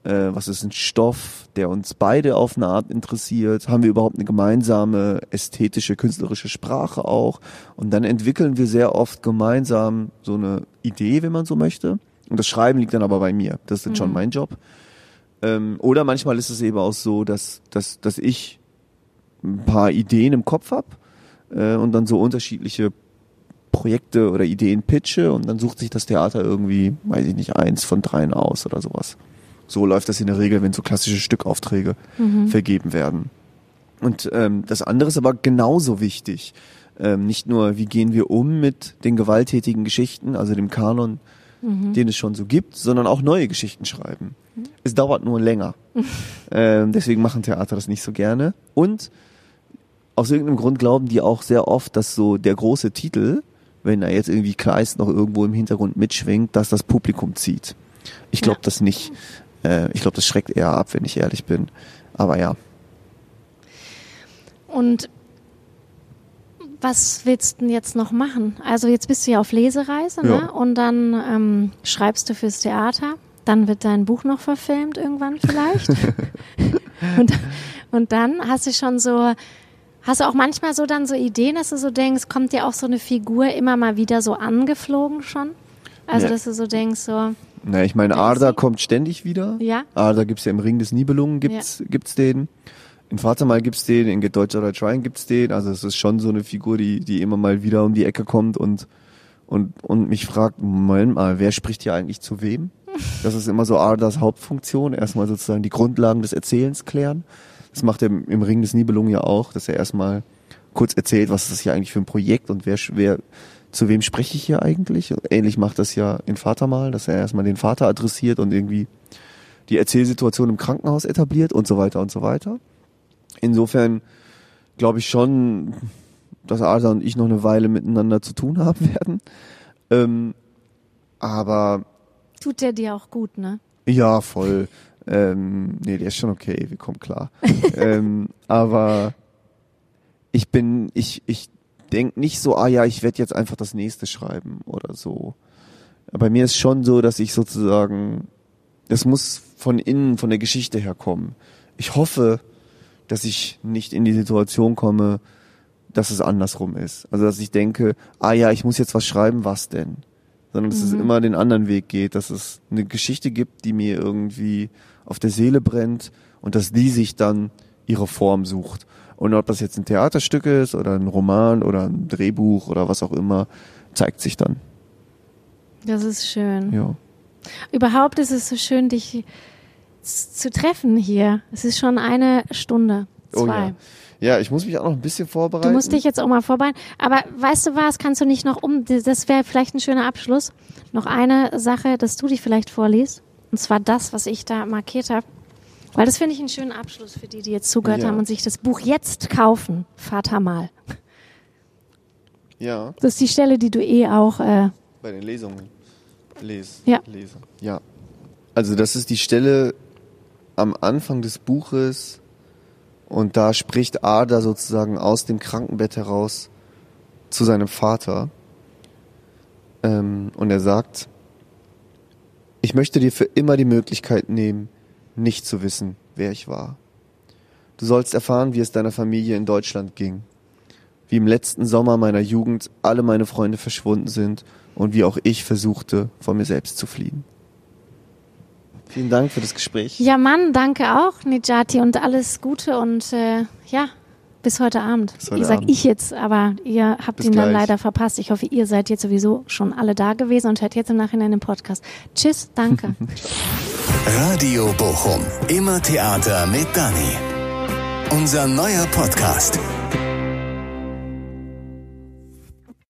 Äh, was ist ein Stoff, der uns beide auf eine Art interessiert? Haben wir überhaupt eine gemeinsame ästhetische, künstlerische Sprache auch? Und dann entwickeln wir sehr oft gemeinsam so eine Idee, wenn man so möchte. Und das Schreiben liegt dann aber bei mir. Das ist dann mhm. schon mein Job. Ähm, oder manchmal ist es eben auch so, dass, dass, dass ich ein paar Ideen im Kopf habe äh, und dann so unterschiedliche Projekte oder Ideen pitche und dann sucht sich das Theater irgendwie, weiß ich nicht, eins von dreien aus oder sowas. So läuft das in der Regel, wenn so klassische Stückaufträge mhm. vergeben werden. Und ähm, das andere ist aber genauso wichtig. Ähm, nicht nur, wie gehen wir um mit den gewalttätigen Geschichten, also dem Kanon, mhm. den es schon so gibt, sondern auch neue Geschichten schreiben. Mhm. Es dauert nur länger. ähm, deswegen machen Theater das nicht so gerne. Und aus irgendeinem Grund glauben die auch sehr oft, dass so der große Titel, wenn er jetzt irgendwie Kleist noch irgendwo im Hintergrund mitschwingt, dass das Publikum zieht. Ich glaube ja. das nicht. Äh, ich glaube, das schreckt eher ab, wenn ich ehrlich bin. Aber ja. Und was willst du denn jetzt noch machen? Also jetzt bist du ja auf Lesereise, ne? Ja. Und dann ähm, schreibst du fürs Theater. Dann wird dein Buch noch verfilmt irgendwann vielleicht. und, und dann hast du schon so, hast du auch manchmal so dann so Ideen, dass du so denkst, kommt dir auch so eine Figur immer mal wieder so angeflogen schon? Also ja. dass du so denkst, so. Na, ich meine, Arda kommt ständig wieder. Ja. Arda gibt's ja im Ring des Nibelungen, gibt's, ja. gibt's den. In Vater mal gibt's den, in Get Deutsch oder Trying gibt's den. Also es ist schon so eine Figur, die, die immer mal wieder um die Ecke kommt und, und, und mich fragt, Moment mal, wer spricht hier eigentlich zu wem? Das ist immer so Ardas Hauptfunktion. Erstmal sozusagen die Grundlagen des Erzählens klären. Das macht er im, im Ring des Nibelungen ja auch, dass er erstmal kurz erzählt, was ist das hier eigentlich für ein Projekt und wer, wer, zu wem spreche ich hier eigentlich? Ähnlich macht das ja in Vater mal, dass er erstmal den Vater adressiert und irgendwie die Erzählsituation im Krankenhaus etabliert und so weiter und so weiter. Insofern glaube ich schon, dass Asa und ich noch eine Weile miteinander zu tun haben werden. Ähm, aber. Tut der dir auch gut, ne? Ja, voll. ähm, nee, der ist schon okay, wir kommen klar. ähm, aber ich bin, ich, ich denke nicht so, ah ja, ich werde jetzt einfach das nächste schreiben oder so. Bei mir ist schon so, dass ich sozusagen, das muss von innen, von der Geschichte her kommen. Ich hoffe, dass ich nicht in die Situation komme, dass es andersrum ist. Also dass ich denke, ah ja, ich muss jetzt was schreiben, was denn? Sondern dass mhm. es immer den anderen Weg geht, dass es eine Geschichte gibt, die mir irgendwie auf der Seele brennt und dass die sich dann ihre Form sucht. Und ob das jetzt ein Theaterstück ist oder ein Roman oder ein Drehbuch oder was auch immer, zeigt sich dann. Das ist schön. Ja. Überhaupt ist es so schön, dich zu treffen hier. Es ist schon eine Stunde, zwei. Oh ja. Ja, ich muss mich auch noch ein bisschen vorbereiten. Du musst dich jetzt auch mal vorbereiten. Aber weißt du was, kannst du nicht noch um, das wäre vielleicht ein schöner Abschluss. Noch eine Sache, dass du dich vielleicht vorliest. Und zwar das, was ich da markiert habe. Weil das finde ich einen schönen Abschluss für die, die jetzt zugehört ja. haben und sich das Buch jetzt kaufen. Vater mal. Ja. Das ist die Stelle, die du eh auch äh, bei den Lesungen les, ja. lese. Ja. Also das ist die Stelle, am Anfang des Buches und da spricht Ada sozusagen aus dem Krankenbett heraus zu seinem Vater ähm, und er sagt, ich möchte dir für immer die Möglichkeit nehmen, nicht zu wissen, wer ich war. Du sollst erfahren, wie es deiner Familie in Deutschland ging, wie im letzten Sommer meiner Jugend alle meine Freunde verschwunden sind und wie auch ich versuchte, vor mir selbst zu fliehen. Vielen Dank für das Gespräch. Ja, Mann, danke auch, Nijati, und alles Gute und äh, ja, bis heute Abend. Bis heute ich sag ich jetzt, aber ihr habt bis ihn gleich. dann leider verpasst. Ich hoffe, ihr seid jetzt sowieso schon alle da gewesen und hört jetzt im Nachhinein den Podcast. Tschüss, danke. Radio Bochum, immer Theater mit Dani. Unser neuer Podcast.